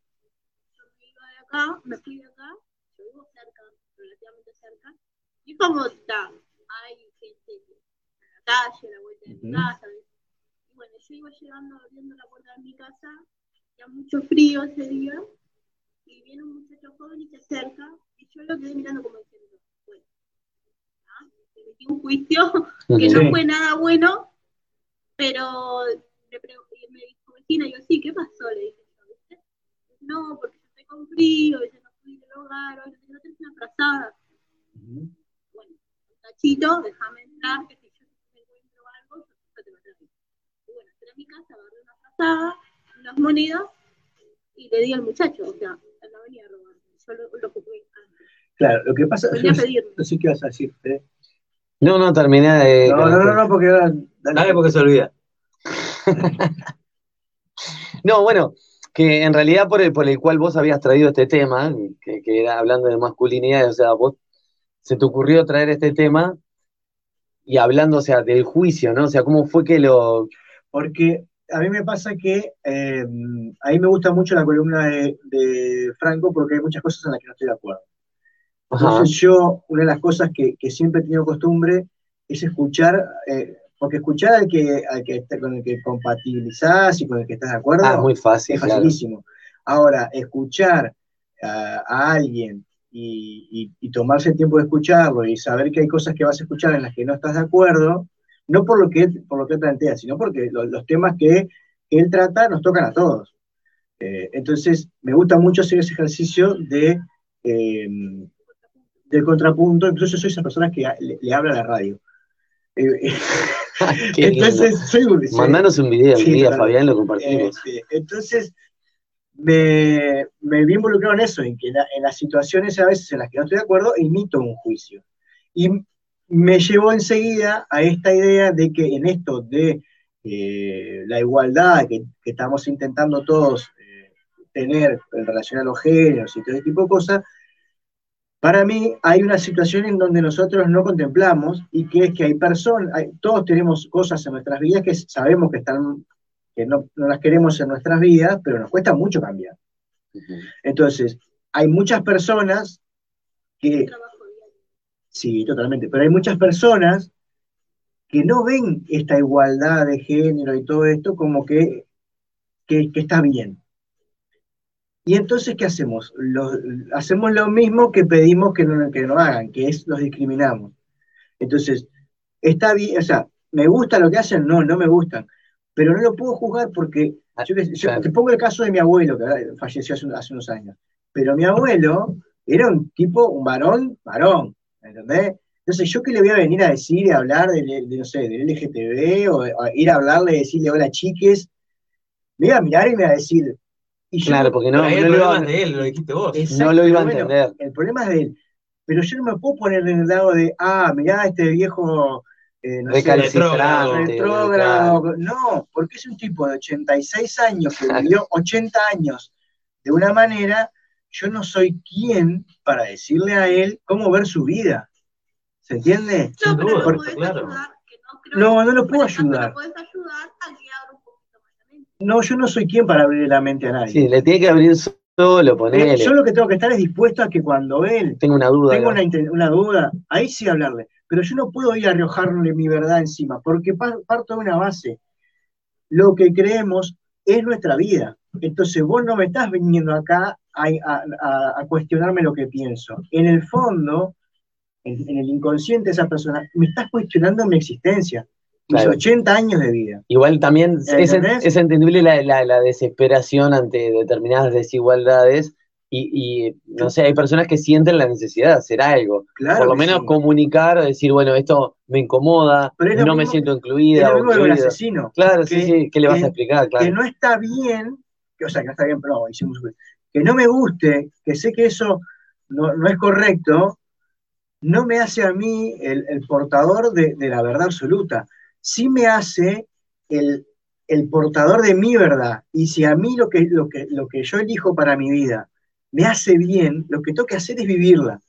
Yo me iba de acá, me fui de acá, yo vivo cerca, relativamente cerca, y como está, hay gente en la calle, a la vuelta de mi Ujú. casa. Bueno, yo iba llegando, abriendo la puerta de mi casa, hacía mucho frío ese día, y viene un muchacho joven y se acerca, y yo lo quedé mirando como diciendo, bueno, ¿ah? metí un juicio que no fue nada bueno, pero y me dijo, vecina, yo, sí, ¿qué pasó? Le dije. No, porque yo estoy con frío, y yo no fui del hogar, o no tenés una frazada. Bueno, tachito, déjame entrar, que entré a mi casa, agarré una frazada, unas monedas, y le di al muchacho, o sea, él no venía a robar, yo lo, lo ocupé antes. Claro, lo que pasa a pedirme. no sé qué vas a decir. ¿eh? No, no, terminé de... No, no, no, no, porque ahora- Dale porque se olvida. No, bueno, que en realidad por el, por el cual vos habías traído este tema, que, que era hablando de masculinidad, o sea, vos se te ocurrió traer este tema y hablando, o sea, del juicio, ¿no? O sea, ¿cómo fue que lo... Porque a mí me pasa que eh, a mí me gusta mucho la columna de, de Franco porque hay muchas cosas en las que no estoy de acuerdo. Ajá. Entonces yo, una de las cosas que, que siempre he tenido costumbre es escuchar, eh, porque escuchar al que, al que está- con el que compatibilizás y con el que estás de acuerdo Ah, es muy fácil, es claro. facilísimo. Ahora, escuchar a, a alguien y, y- y tomarse el tiempo de escucharlo y saber que hay cosas que vas a escuchar en las que no estás de acuerdo, no por lo que él, por lo que él plantea, sino porque lo- los temas que, que él trata nos tocan a todos. Eh, entonces, me gusta mucho hacer ese ejercicio de, eh, del contrapunto, incluso yo soy esa persona que a- le, le habla a la radio. Eh, Qué lindo. entonces, soy un- Mandanos un video, Sí, día. Fabián, lo compartimos. entonces, me, me vi involucrado en eso, en que la- en las situaciones a veces en las que no estoy de acuerdo, emito un juicio. Y me llevó enseguida a esta idea de que en esto de eh, la igualdad que, que estamos intentando todos eh, tener en relación a los géneros y todo ese tipo de cosas, para mí hay una situación en donde nosotros no contemplamos y que es que hay personas, hay- todos tenemos cosas en nuestras vidas que sabemos que están, que no, no las queremos en nuestras vidas, pero nos cuesta mucho cambiar. Entonces, hay muchas personas que, sí, totalmente, pero hay muchas personas que no ven esta igualdad de género y todo esto como que, que, que está bien. Y entonces, ¿qué hacemos? Lo- hacemos lo mismo que pedimos que no, que no hagan, que es los discriminamos. Entonces, está bien, o sea, ¿me gusta lo que hacen? No, no me gustan. pero no lo puedo juzgar porque, yo, sé, yo te pongo el caso de mi abuelo, que falleció hace, hace unos años, pero mi abuelo era un tipo, un varón, varón, ¿entendés? Entonces, ¿yo qué le voy a venir a decir y a hablar del, de, no sé, del LGTB o, o ir a hablarle y decirle hola chiques? Me iba a mirar y me iba a decir. Y yo- Claro, porque no, no el lo problema iba- es de él, lo dijiste vos. Exacto, no lo iba a bueno, entender. El problema es de él. Pero yo no me puedo poner en el lado de, ah, mirá, este viejo. Eh, no sé, retrógrado. No, porque es un tipo de 86 años que vivió 80 años de una manera. Yo no soy quien para decirle a él cómo ver su vida. ¿Se entiende? Claro. No, no lo puedo ayudar. puedes ayudar a guiar un poquito más la mente. No, yo no soy quien para abrirle la mente a nadie. Sí, le tiene que abrir solo, ponele. Eh, Yo lo que tengo que estar es dispuesto a que cuando él Tengo una duda. tengo una, una duda, ahí sí hablarle. Pero yo no puedo ir a arrojarle mi verdad encima, porque pa- parto de una base. Lo que creemos es nuestra vida. Entonces vos no me estás viniendo acá a, a- a- a cuestionarme lo que pienso. En el fondo, en, en el inconsciente de esa persona, me estás cuestionando mi existencia, mis Claro. 80 años de vida. Igual también es, es entendible la, la- la desesperación ante determinadas desigualdades y, y, no sé, hay personas que sienten la necesidad de hacer algo. Claro Por lo menos sí. comunicar o decir, bueno, esto me incomoda, Pero es lo no me siento Es incluida lo o mismo asesino. Claro, sí, que- sí, ¿qué le vas que- a explicar? Claro. que no está bien, que, o sea, que no está bien, pero no, hicimos, que no me guste, que sé que eso no, no es correcto, no me hace a mí el, el portador de, de la verdad absoluta, sí me hace el, el portador de mi verdad. Y si a mí lo que, lo, que, lo que yo elijo para mi vida me hace bien, lo que tengo que hacer es vivirla.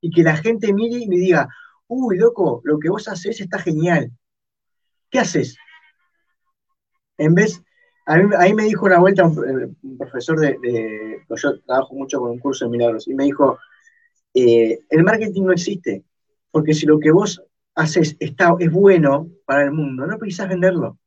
Y que la gente mire y me diga, uy, loco, lo que vos haces está genial. ¿Qué haces? En vez, a mí, ahí me dijo una vuelta un, eh, un profesor de, de- yo trabajo mucho con un curso de milagros, y me dijo, eh, el marketing no existe, porque si lo que vos haces está, es bueno para el mundo, no precisás venderlo.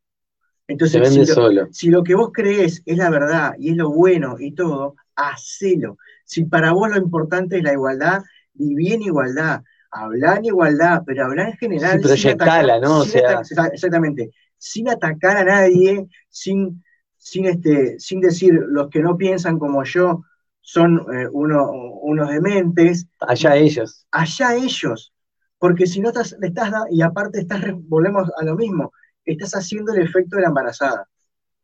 Entonces, Se vende si lo, solo. si lo que vos crees es la verdad y es lo bueno y todo, hacelo. Si para vos lo importante es la igualdad, viví en igualdad, habla en igualdad, pero habla en general. Sí, sin proyectala, atacar- ¿no? O sea- exactamente, sin atacar a nadie, sin, sin, este, sin decir los que no piensan como yo son eh, uno- unos dementes, Allá ellos. allá ellos. Porque si no estás, estás y aparte estás, volvemos a lo mismo, estás haciendo el efecto de la embarazada.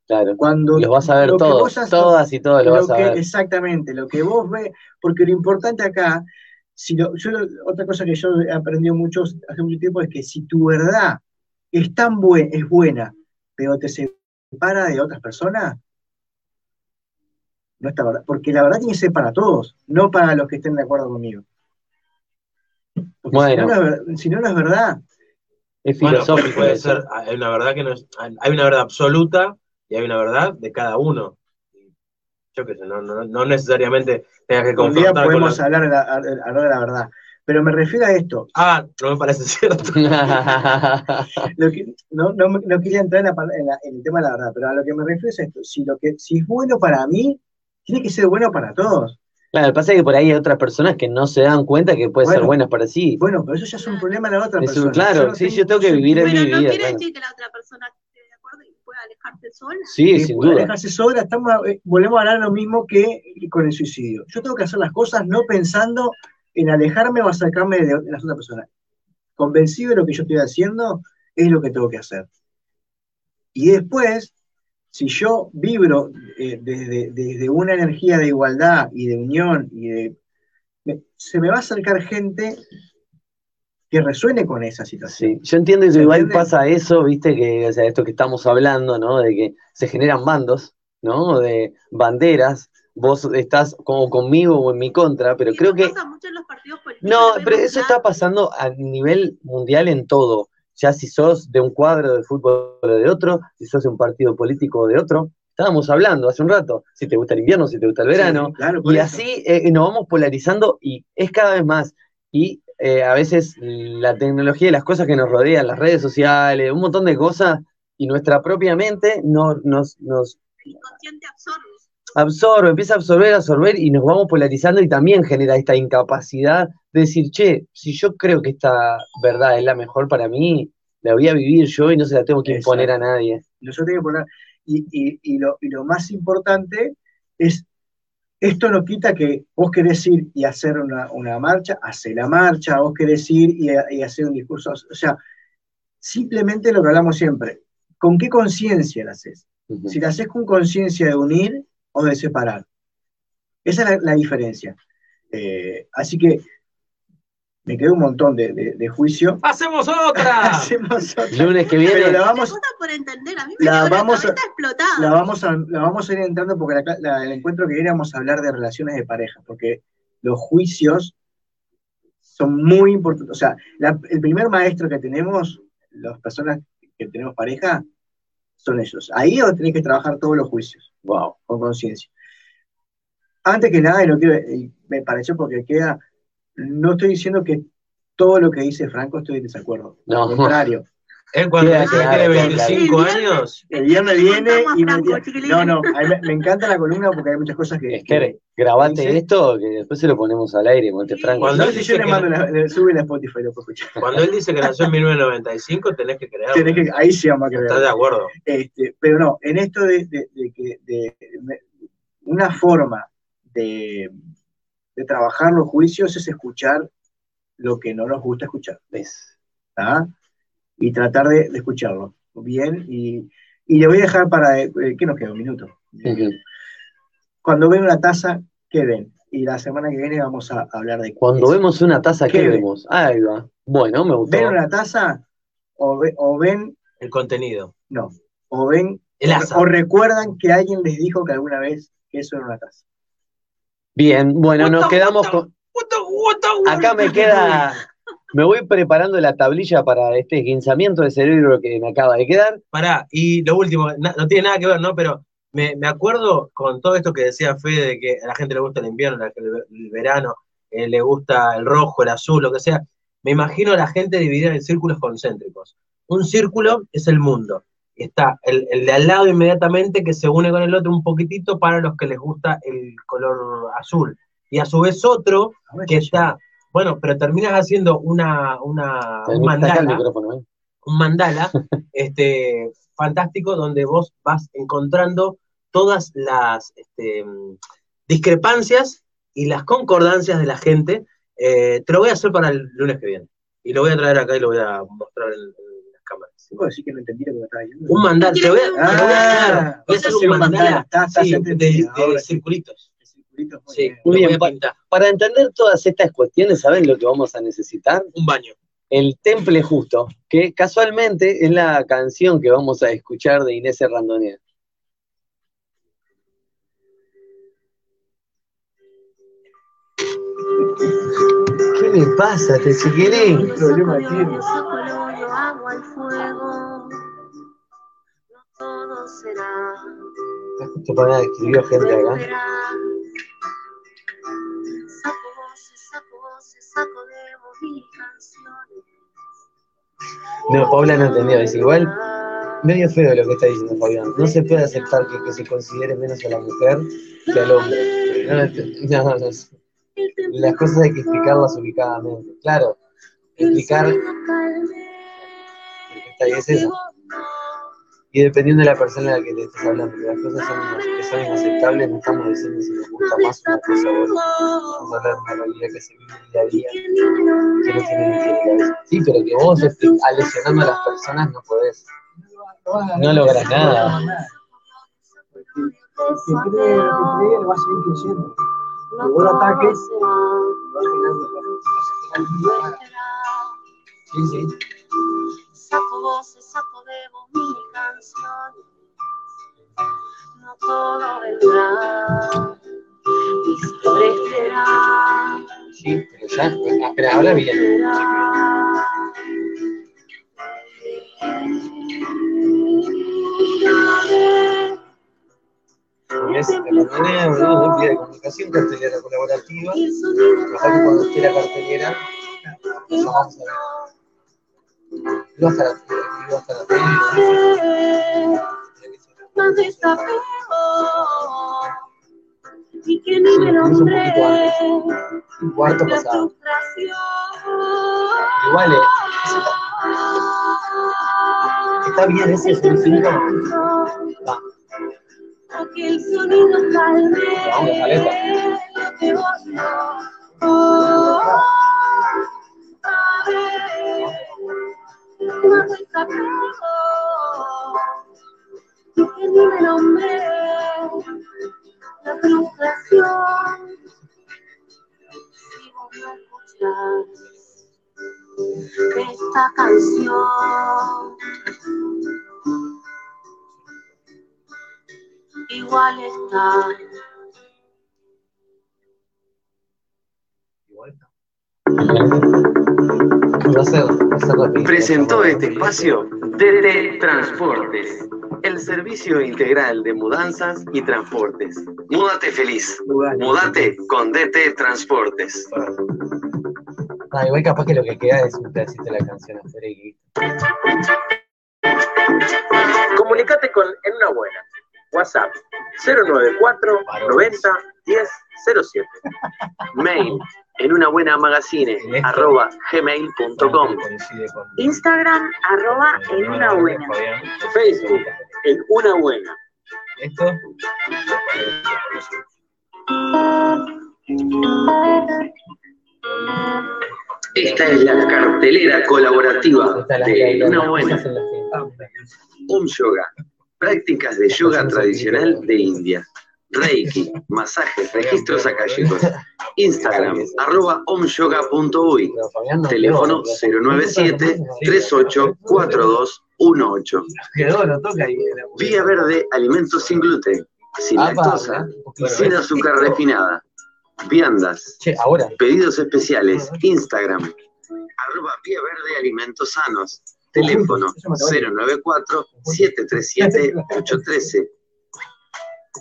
Claro. Cuando Los vas a ver todos, todas y todos los lo vas a que- ver. Exactamente, lo que vos ves, porque lo importante acá, si lo- yo otra cosa que yo he aprendido mucho hace mucho tiempo es que si tu verdad es tan buena, es buena, pero te separa de otras personas, no está verdad, porque la verdad tiene que ser para todos, no para los que estén de acuerdo conmigo. Si, Bueno. no, no es ver- si no, no es verdad. Es Bueno, filosófico. puede ser, hay una verdad que no es, hay una verdad absoluta y hay una verdad de cada uno. Yo qué sé, no, no, no necesariamente tengas que Un día confrontar con podemos la- hablar de, la, hablar de la verdad. Pero me refiero a esto, Ah, no me parece cierto. Lo que- no, no, no quería entrar en, la en la- en el tema de la verdad, pero a lo que me refiero es esto. Si, lo que, si es bueno para mí, tiene que ser bueno para todos. Claro, pasa que por ahí hay otras personas que no se dan cuenta que puede ser Bueno. buenas para sí. Bueno, pero eso ya es un problema de la otra Es un- persona. claro, no sí, tengo- yo tengo que vivir en mi Pero no vida. quiere claro. decir que la otra persona esté de acuerdo y pueda alejarse sola. Sí, que sin duda. dejarse sola, estamos, eh, volvemos a hablar lo mismo que con el suicidio. Yo tengo que hacer las cosas no pensando en alejarme o acercarme de, de las otras personas. Convencido de lo que yo estoy haciendo, es lo que tengo que hacer. Y después, si yo vibro eh, desde, desde una energía de igualdad y de unión, y de, me- se me va a acercar gente que resuene con esa situación. Sí, yo entiendo que ¿Se igual entiende? pasa eso, viste, que, o sea, esto que estamos hablando, ¿no? De que se generan bandos, ¿no? De banderas, vos estás como conmigo o en mi contra, pero Sí, creo que pasa mucho en los partidos políticos. No, pero eso está pasando a nivel mundial en todo. Ya si sos de un cuadro de fútbol o de otro, si sos de un partido político o de otro. Estábamos hablando hace un rato, si te gusta el invierno, si te gusta el verano. Sí, claro, y eso. así eh, nos vamos polarizando y es cada vez más. Y eh, a veces la tecnología y las cosas que nos rodean, las redes sociales, un montón de cosas, y nuestra propia mente no, nos, nos El inconsciente absorbe. Absorbe, empieza a absorber, absorber y nos vamos polarizando y también genera esta incapacidad de decir, che, si yo creo que esta verdad es la mejor para mí, la voy a vivir yo y no se la tengo que imponer a nadie. Nosotros tenemos que poner, y, y- y lo, y lo más importante es, esto no quita que vos querés ir y hacer una, una marcha, hacer la marcha, vos querés ir y, y hacer un discurso, o sea, simplemente lo que hablamos siempre, ¿con qué conciencia la haces? Si la haces con conciencia de unir o de separar. Esa es la, la diferencia. Eh, así que me quedó un montón de, de- de juicio. ¡Hacemos otra! Hacemos otra. Lunes que viene. Pero la vamos, gusta por entender, a mí me la vamos a- la vamos a, la vamos a ir entrando porque la- la- el encuentro que viene vamos a hablar de relaciones de pareja, porque los juicios son muy importantes. O sea, la- el primer maestro que tenemos, las personas que tenemos pareja, son ellos. Ahí es donde tenés que trabajar todos los juicios. Wow, con conciencia. Antes que nada, y lo y me pareció porque queda, no estoy diciendo que todo lo que dice Franco estoy en desacuerdo. No. Al contrario. Él cuando Queda dice que claro, tiene queda 25 claro. años, El viernes viene y me, no, no, me, me encanta la columna porque hay muchas cosas que, Esther, grabate esto que después se lo ponemos al aire, Monte Franco. Cuando No, él si dice yo le que- mando la, le sube la Spotify, lo escuchar. cuando él dice que nació en 1995, tenés que creerlo. Tenés que- ahí sí vamos a creer. ¿Estás de acuerdo? Este, pero no, en esto de, de- de que de- una forma de, de trabajar los juicios es escuchar lo que no nos gusta escuchar. ¿Ves? ¿tá? Y tratar de, de escucharlo bien. Y, y le voy a dejar para. eh, ¿Qué nos queda? Un minuto. Cuando ven una taza, ¿qué ven? Y la semana que viene vamos a hablar de Cuando eso. vemos una taza, ¿qué ¿Qué ven? vemos? Ahí va. Bueno, me gustó. ¿Ven una taza? O, ve- o ven. El contenido. No. O ven. El o- asa. o recuerdan que alguien les dijo que alguna vez que eso era una taza. Bien, bueno, nos quedamos con. Acá me queda. Me voy preparando la tablilla para este esguinzamiento de cerebro que me acaba de quedar. Pará, y lo último, no tiene nada que ver, ¿no? Pero me, me acuerdo con todo esto que decía Fede, de que a la gente le gusta el invierno, el, el verano, eh, le gusta el rojo, el azul, lo que sea. Me imagino a la gente dividida en círculos concéntricos. Un círculo es el mundo. Está el, el de al lado inmediatamente que se une con el otro un poquitito para los que les gusta el color azul. Y a su vez otro que está, bueno, pero terminas haciendo una, una, un mandala micrófono, ¿eh? un mandala este, fantástico donde vos vas encontrando todas las este, discrepancias y las concordancias de la gente. Eh, te lo voy a hacer para el lunes que viene. Y lo voy a traer acá y lo voy a mostrar en, en las cámaras. ¿Puedo decir que no entendí lo que me estaba diciendo? Un mandala, te voy a, te voy a hacer- Ah, voy a hacer un mandala mandala, está- está sí, de, circulitos. Sí. Muy bien, a. Para entender todas estas cuestiones, ¿saben lo que vamos a necesitar? Un baño. El Temple Justo, que casualmente es la canción que vamos a escuchar de Inés Randonea. ¿Qué me pasa, te chiquilín? problema tiene? Saco el hoyo, agua al fuego. No todo será. Justo para escribió gente acá. Saco de mil canciones. No, Paula no entendió, dice igual. Medio feo lo que está diciendo Fabián. No se puede aceptar que, que se considere menos a la mujer que al hombre. No, no, no. Las cosas hay que explicarlas ubicadamente. Claro, explicar está es eso. Y dependiendo de la persona a la que te estés hablando, las cosas son, que son inaceptables, no estamos diciendo si nos gusta más una cosa u otra. Vamos a hablar de una realidad que se vive día a día, que no tiene ni. Sí, pero que vos estés aleccionando a las personas no podés. No logras nada. Cree, va a lo ataques, Sí, sí. Saco voces, saco de mil canciones. No todo vendrá. Y siempre será. Sí, pero ya, pero ahora bien. Es la manera ¿no? de comunicación cartelera colaborativa. Que cuando esté la cartelera, ya vamos a ver. Va a aquí, y a. Más que ni me nombré. Un cuarto La pasado. Igual, eh, está bien ese sonido. Va. Aquel sonido calme Vamos, Aleta. lo que vos no. A ver, más escapado. Y que ni me nombré la frustración. Si vos no escuchás esta canción. Igual está. Presentó este espacio DT Transportes, el servicio integral de mudanzas y transportes. Múdate feliz. Mudate con DT Transportes. Ah, igual capaz que lo que queda es un pedacito de la canción. Comunicate con En Una Buena. WhatsApp 094 90 10 07. Mail en una buena magazine arroba gmail.com. Instagram, arroba en una buena. Facebook en una buena. Esto. Esta es la cartelera colaborativa de una buena. Om Yoga, prácticas de yoga tradicional de India. Reiki, masajes, registros acálicos. Instagram, arroba omyoga.uy. Teléfono 097-384218. Quedó, lo toca ahí. Vía Verde, alimentos sin gluten, sin lactosa y sin azúcar refinada. Viandas. Pedidos especiales. Instagram. Arroba Vía Verde Alimentos Sanos. Teléfono 094-737-813.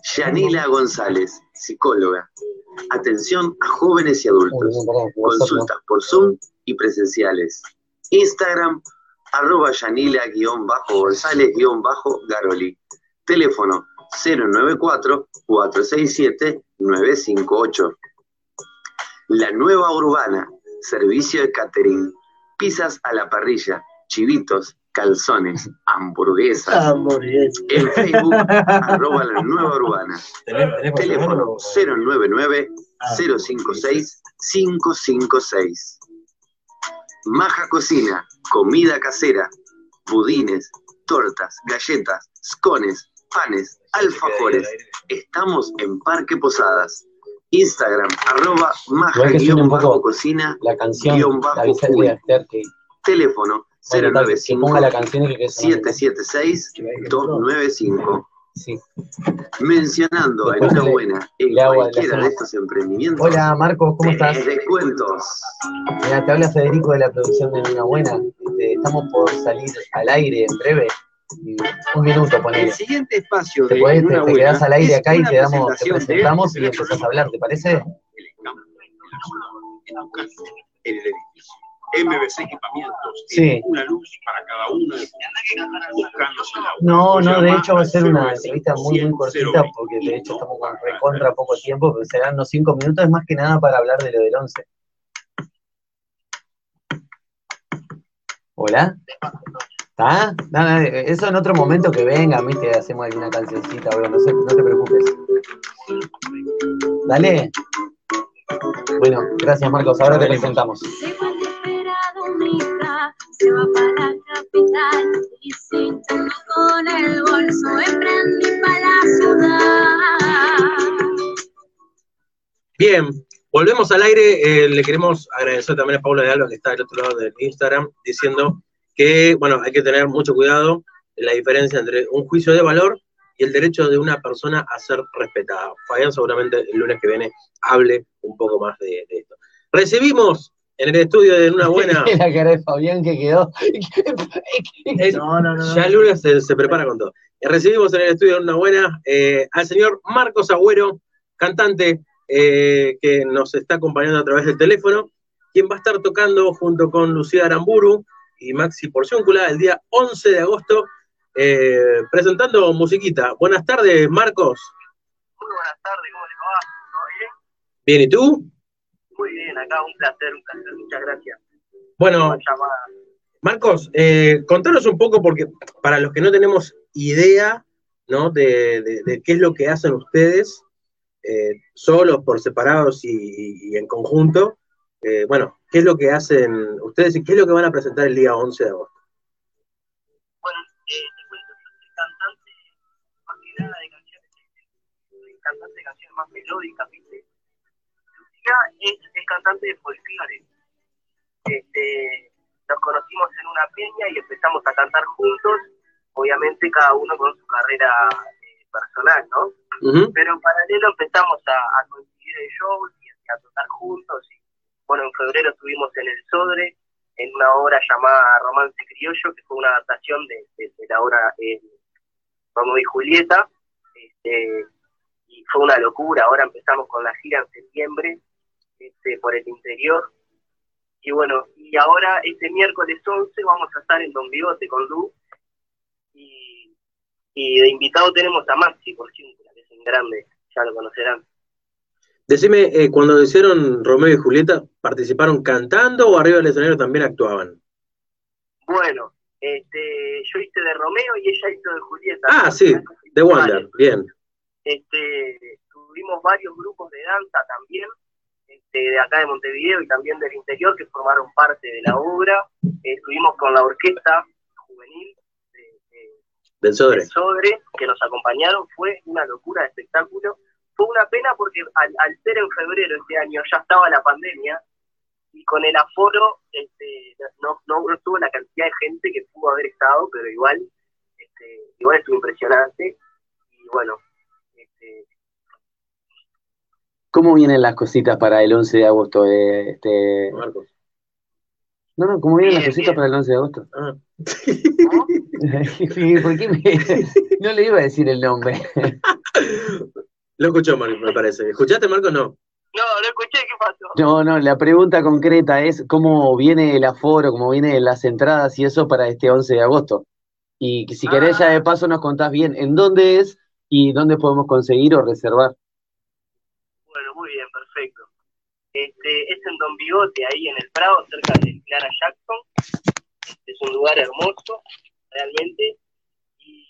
Yanila González, psicóloga. Atención a jóvenes y adultos. Consultas por Zoom y presenciales. Instagram, arroba Yanila-González-Garoli. Teléfono 094-467-958. La Nueva Urbana, servicio de catering. Pizzas a la parrilla, chivitos, calzones, hamburguesas. En Facebook, arroba la Nueva Urbana. Teléfono 099-056-556. Maja Cocina, comida casera, budines, tortas, galletas, scones, panes, alfajores. Estamos en Parque Posadas. Instagram, arroba suena un poco maja-cocina, la canción, guion la bajo que Teléfono Bueno, tal, que ponga la canción y que quede sonando. 776-295. Sí. Mencionando en una le- buena en cualquiera de estos emprendimientos. Hola Marcos, ¿cómo estás? descuentos. Mira, te habla Federico de la producción de Una Buena. Este, estamos por salir al aire en breve. Un minuto, ponele. El siguiente espacio Te, de podés- te, Una te Buena quedás al aire acá y te, damos, te de- presentamos y empezás a hablar, ¿te parece? en el edificio. MBC Equipamientos Sí. tiene una luz para cada uno. No, no, de hecho va a ser una 095 entrevista muy, muy cortita porque de hecho estamos con recontra poco tiempo, pero serán unos cinco minutos, más que nada para hablar de lo del 11. ¿Hola? ¿Está? Nada, eso en otro momento que venga, viste, hacemos alguna cancioncita, bro, no, sé, no te preocupes. Dale. Bueno, gracias Marcos, ahora te presentamos. Va para capital y sintiendo con el bolso emprendí para la ciudad. Bien, volvemos al aire. eh, le queremos agradecer también a Paula de Alba, que está del otro lado del Instagram, diciendo que, bueno, hay que tener mucho cuidado en la diferencia entre un juicio de valor y el derecho de una persona a ser respetada. Fabián seguramente el lunes que viene hable un poco más de esto. Recibimos en el estudio de Una Buena... la cara de Fabián que quedó. Es- Ya el lunes se, se prepara con todo. Eh, Recibimos en el estudio de una buena eh, al señor Marcos Agüero, cantante eh, que nos está acompañando a través del teléfono, quien va a estar tocando junto con Lucía Aramburu y Maxi Porcióncula el día 11 de agosto, eh, presentando musiquita. Buenas tardes, Marcos. Muy buenas tardes, ¿cómo les va? ¿Todo bien? Bien, ¿y tú? Muy bien, acá un placer, un placer, muchas gracias. Bueno. Marcos, eh, contanos un poco, porque para los que no tenemos idea ¿no? de, de- de qué es lo que hacen ustedes, eh, solos, por separados y, y en conjunto, eh, bueno, ¿qué es lo que hacen ustedes y qué es lo que van a presentar el día 11 de agosto? soy cantante de canciones más melódicas, ¿viste? Es, es cantante de folclore. Este, nos conocimos en una peña y empezamos a cantar juntos, obviamente cada uno con su carrera eh, personal, ¿no? Pero en paralelo empezamos a, a coincidir en shows y a tocar juntos. Y, bueno, en febrero estuvimos en el Sodre, en una obra llamada Romance Criollo, que fue una adaptación de, de- de la obra eh, Romeo y Julieta. Este, y fue una locura. Ahora empezamos con la gira en septiembre este, por el interior. Y bueno, y ahora este miércoles 11 vamos a estar en Don Bigote con Lu. Y, y de invitado tenemos a Maxi, por ejemplo, que es un grande, ya lo conocerán. Decime, eh, cuando hicieron Romeo y Julieta, ¿participaron cantando o arriba del escenario también actuaban? Bueno, este, yo hice de Romeo y ella hizo de Julieta. Ah, sí, The Wonder, bien. Este, tuvimos varios grupos de danza también, este, de acá de Montevideo y también del interior que formaron parte de la obra. Eh, estuvimos con la orquesta juvenil Del Sodre. del Sodre que nos acompañaron. Fue una locura de espectáculo. Fue una pena porque al, al ser en febrero este año ya estaba la pandemia y con el aforo este, no, no, estuvo la cantidad de gente que pudo haber estado, pero igual, este, igual estuvo impresionante. Y bueno, este, ¿Cómo vienen las cositas para el 11 de agosto? este... No, no, ¿cómo vienen las cositas para el 11 de agosto? Ah. ¿Por qué me- No le iba a decir el nombre. Lo escuchó, Marco, me parece. ¿Escuchaste, Marco? No. No, no escuché qué pasó. No, no, la pregunta concreta es cómo viene el aforo, cómo vienen las entradas y eso para este 11 de agosto. Y si querés ya de paso nos contás bien en dónde es y dónde podemos conseguir o reservar. Bueno, muy bien, perfecto. Este, es en Don Bigote, ahí en el Prado, cerca de Clara Jackson. Es un lugar hermoso, realmente. Y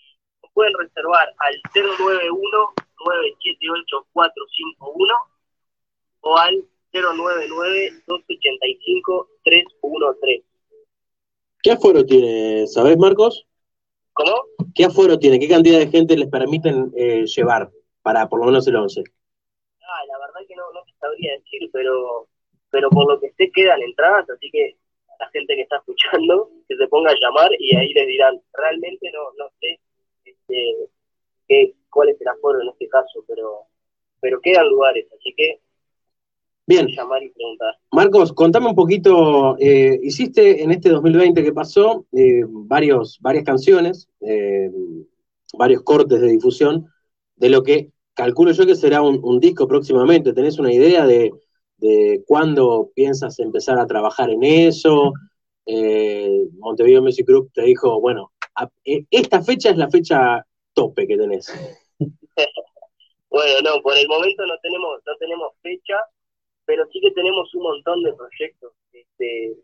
pueden reservar al 091-978-451 o al 099-285-313. ¿Qué aforo tiene, sabés, Marcos? ¿Cómo? ¿Qué aforo tiene? ¿Qué cantidad de gente les permiten eh, llevar para por lo menos el 11? Ah, la verdad que no, no te sabría decir, pero, pero por lo que sé quedan entradas, así que a la gente que está escuchando, que se ponga a llamar y ahí les dirán, realmente no, no sé este, qué, cuál es el aforo en este caso, pero, pero quedan lugares, así que Bien. llamar y preguntar. Marcos, contame un poquito, eh, hiciste en este 2020 que pasó eh, varios, varias canciones, eh, varios cortes de difusión, de lo que calculo yo que será un, disco próximamente. ¿Tenés una idea de, de cuándo piensas empezar a trabajar en eso? Eh, Montevideo Music Group te dijo, bueno, eh, esta fecha es la fecha tope que tenés. Bueno, no, por el momento no tenemos, no tenemos fecha, pero sí que tenemos un montón de proyectos este,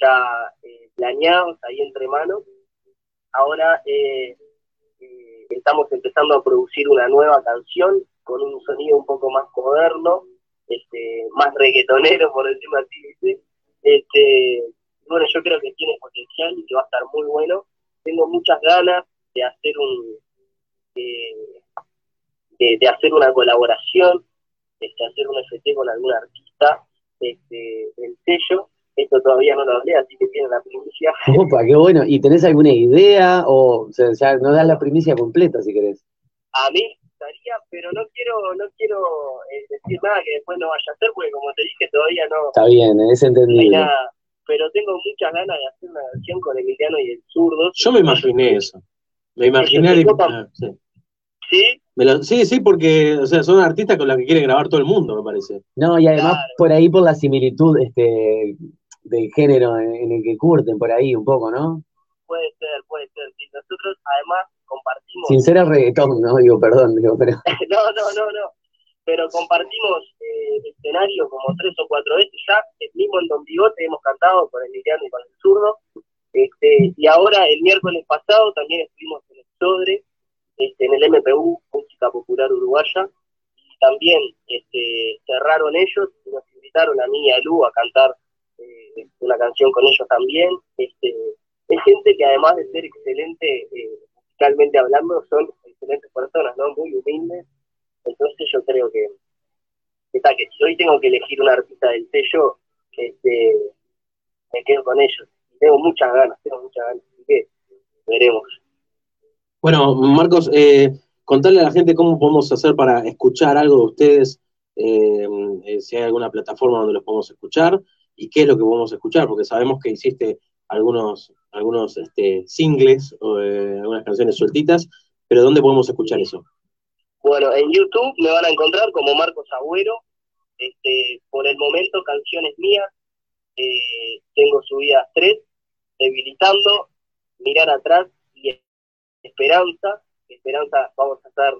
ya eh, planeados ahí entre manos. Ahora eh, estamos empezando a producir una nueva canción con un sonido un poco más moderno, este, más reggaetonero, por decirlo así, ¿viste? Este, bueno, yo creo que tiene potencial y que va a estar muy bueno. Tengo muchas ganas de hacer un de, de hacer una colaboración, este, hacer un FT con algún artista este, del sello. Esto todavía no lo hablé, así que tienen la primicia. Opa, qué bueno. ¿Y tenés alguna idea? O, o sea, ya nos das la primicia completa si querés. A mí me gustaría, pero no quiero, no quiero eh, decir nada que después no vaya a hacer, porque como te dije, todavía no, Está bien, es no hay entendible. nada. Pero tengo muchas ganas de hacer una versión con Emiliano y el zurdo. Yo me imaginé eso. Me imaginé... Ellos se el- ah, sí. ¿Sí? Me lo- sí, sí, porque o sea, son artistas con los que quiere grabar todo el mundo, me parece. No, y además por ahí por la similitud este, del género en, en el que curten, por ahí un poco, ¿no? Puede ser, puede ser. Sí, nosotros además compartimos. Sin ser el reggaetón, ¿no? Digo, perdón, digo, pero... no, no, no, no. Pero compartimos eh, escenario como tres o cuatro veces ya. El mismo en Don Bigote hemos cantado con Emiliano y con el zurdo. Este, y ahora, el miércoles pasado, también estuvimos en el Sodre, este, en el MPU, Música Popular Uruguaya, y también este, cerraron ellos y nos invitaron a mí y a Lu a cantar una canción con ellos también. Este, es gente que además de ser excelente eh, musicalmente hablando, son excelentes personas, ¿no? Muy humildes. Entonces yo creo que, que, está, que si hoy tengo que elegir un artista del sello, este, me quedo con ellos. Tengo muchas ganas, tengo muchas ganas, así que veremos. Bueno, Marcos, eh, contarle a la gente cómo podemos hacer para escuchar algo de ustedes, eh, eh, si hay alguna plataforma donde los podemos escuchar y qué es lo que podemos escuchar, porque sabemos que hiciste algunos, algunos este, singles o eh, algunas canciones sueltitas, pero ¿dónde podemos escuchar eso? Bueno, en YouTube me van a encontrar como Marcos Agüero. Este, por el momento, canciones mías. eh, tengo subidas tres: Debilitando, Mirar Atrás y Esperanza. Esperanza, vamos a estar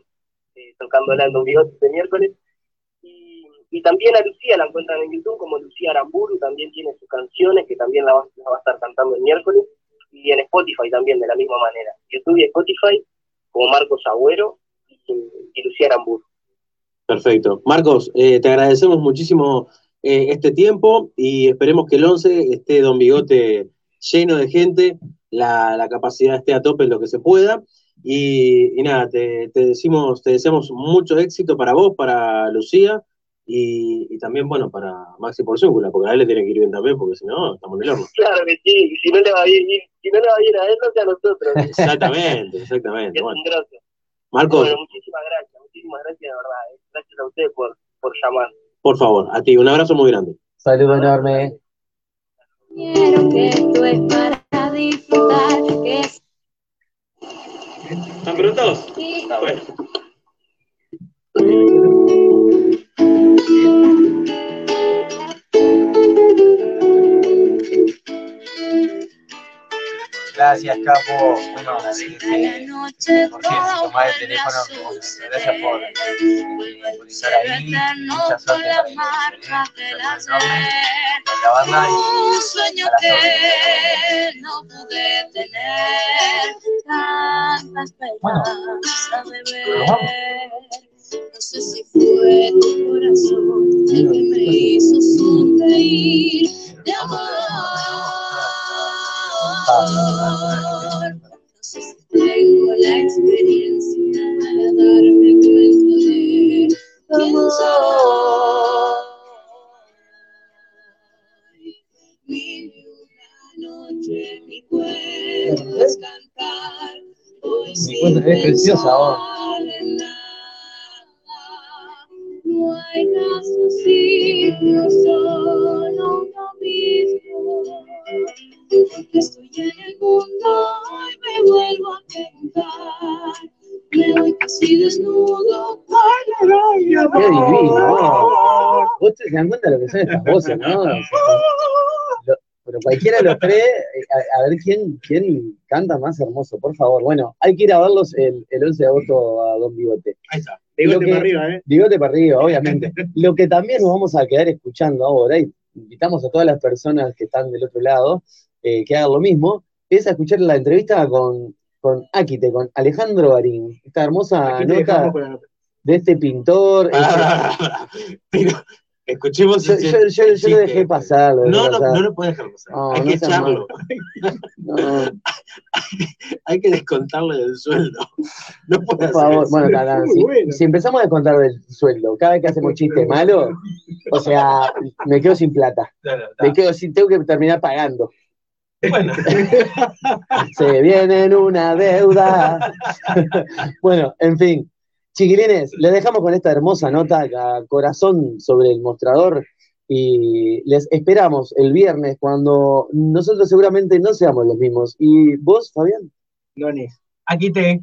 eh, tocándola en este miércoles. Y, y también a Lucía la encuentran en YouTube como Lucía Aramburu. También tiene sus canciones que también la va, a estar cantando el miércoles. Y en Spotify también, de la misma manera. YouTube y Spotify como Marcos Agüero y, y Lucía Aramburu. Perfecto. Marcos, eh, te agradecemos muchísimo eh, este tiempo y esperemos que el 11 esté Don Bigote lleno de gente, la, la capacidad esté a tope en lo que se pueda. Y, y nada, te, te decimos, te deseamos mucho éxito para vos, para Lucía y, y también, bueno, para Maxi Porciúncula, porque a él le tiene que ir bien también, porque si no, estamos en el horno. Claro que sí, y si no le va bien, si no le va bien a él, no sea a nosotros. Exactamente, exactamente. Es Bueno, un grosso. Marcos, Bueno, muchísimas gracias, muchísimas gracias de verdad. eh. Gracias a ustedes por, por llamar. por favor, a ti, un abrazo muy grande. Saludo enorme. Quiero que esto es para disfrutar, que es ¿Están prontos? Bueno. Gracias, Capo. Bueno, sí, sí. por cierto, tomar el teléfono. Gracias por eh, por estar ahí. Mucha suerte para el con la banda un y sueño a las que no pude tener tanta esperanza de ver. No sé si fue tu corazón el que me hizo sonreír de amor. Tengo la experiencia darme cuenta de mi cuerpo es cantar. No hay razón sitio, solo uno mismo. Estoy en el mundo y me vuelvo a preguntar. Me voy casi desnudo. Qué divino. ¿no? Vos te dan cuenta de lo que son estas voces, ¿no? Pero cualquiera de los tres, a, a ver quién, quién canta más hermoso, por favor. Bueno, hay que ir a verlos el, el 11 de agosto a Don Bigote. Ahí está. Bigote para arriba, ¿eh? Bigote para arriba, obviamente. Lo que también nos vamos a quedar escuchando ahora, y invitamos a todas las personas que están del otro lado eh, que hagan lo mismo, es a escuchar la entrevista con, con Akite, con Alejandro Barín. Esta hermosa nota de este pintor. Ah, pero escuchemos Yo, yo, yo- yo lo dejé pasar. lo dejé No, no, pasar. no lo puedes dejar pasar. No, Hay no que echarlo. No, Hay que descontarle del sueldo. No puede por favor, bueno, ta, ta, si, si empezamos a descontar del sueldo, cada vez que hacemos chiste malo, o sea, me quedo sin plata. Me quedo sin, tengo que terminar pagando. Bueno, Se viene en una deuda. bueno, en fin. Chiquilines, les dejamos con esta hermosa nota a corazón sobre el mostrador y les esperamos el viernes cuando nosotros seguramente no seamos los mismos. ¿Y vos, Fabián? Lonis. aquí te.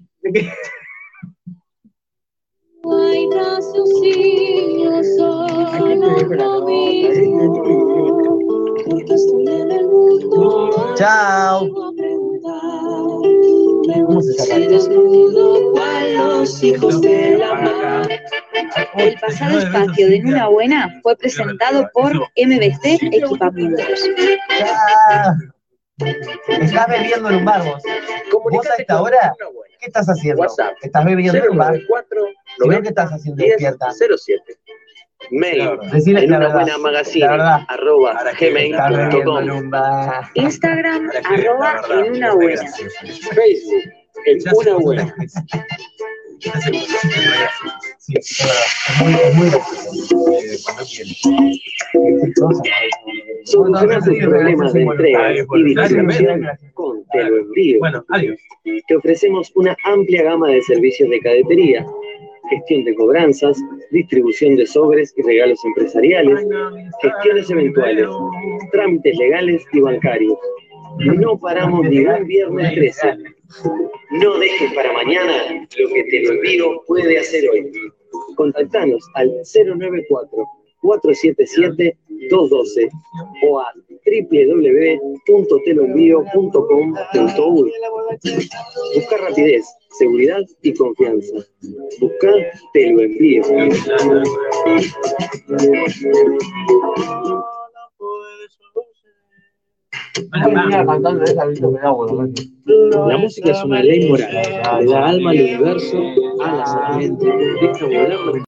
Hay raciocinio, solo lo mismo. Porque estoy en el mundo. Chao. El pasado espacio de Nuna Buena fue presentado por MBC Equipamientos. Estás bebiendo en un bar vos. ¿Vos a esta hora? ¿Qué estás haciendo? WhatsApp. ¿Estás bebiendo en un bar? 094 Si no, ¿qué estás haciendo despierta? 07. Mail Decile en la una verdad. buena magazine arroba gmail.com. Instagram, arroba en una buena. Facebook en una buena Sí, es verdad. Es muy, es muy gracioso. Solucionar tus problemas de entrega y distribución con Te lo envío. Bueno, adiós. Te ofrecemos una amplia gama de servicios de cadetería, gestión de cobranzas, distribución de sobres y regalos empresariales, gestiones eventuales, trámites legales y bancarios. No paramos ni un viernes 13. No dejes para mañana lo que te lo envío puede hacer hoy. Contactanos al 094 477 212 o a www.teloenvío.com.uy. Busca rapidez, seguridad y confianza. Busca Te lo. La música es una ley moral, le da alma al universo, a la mente, volar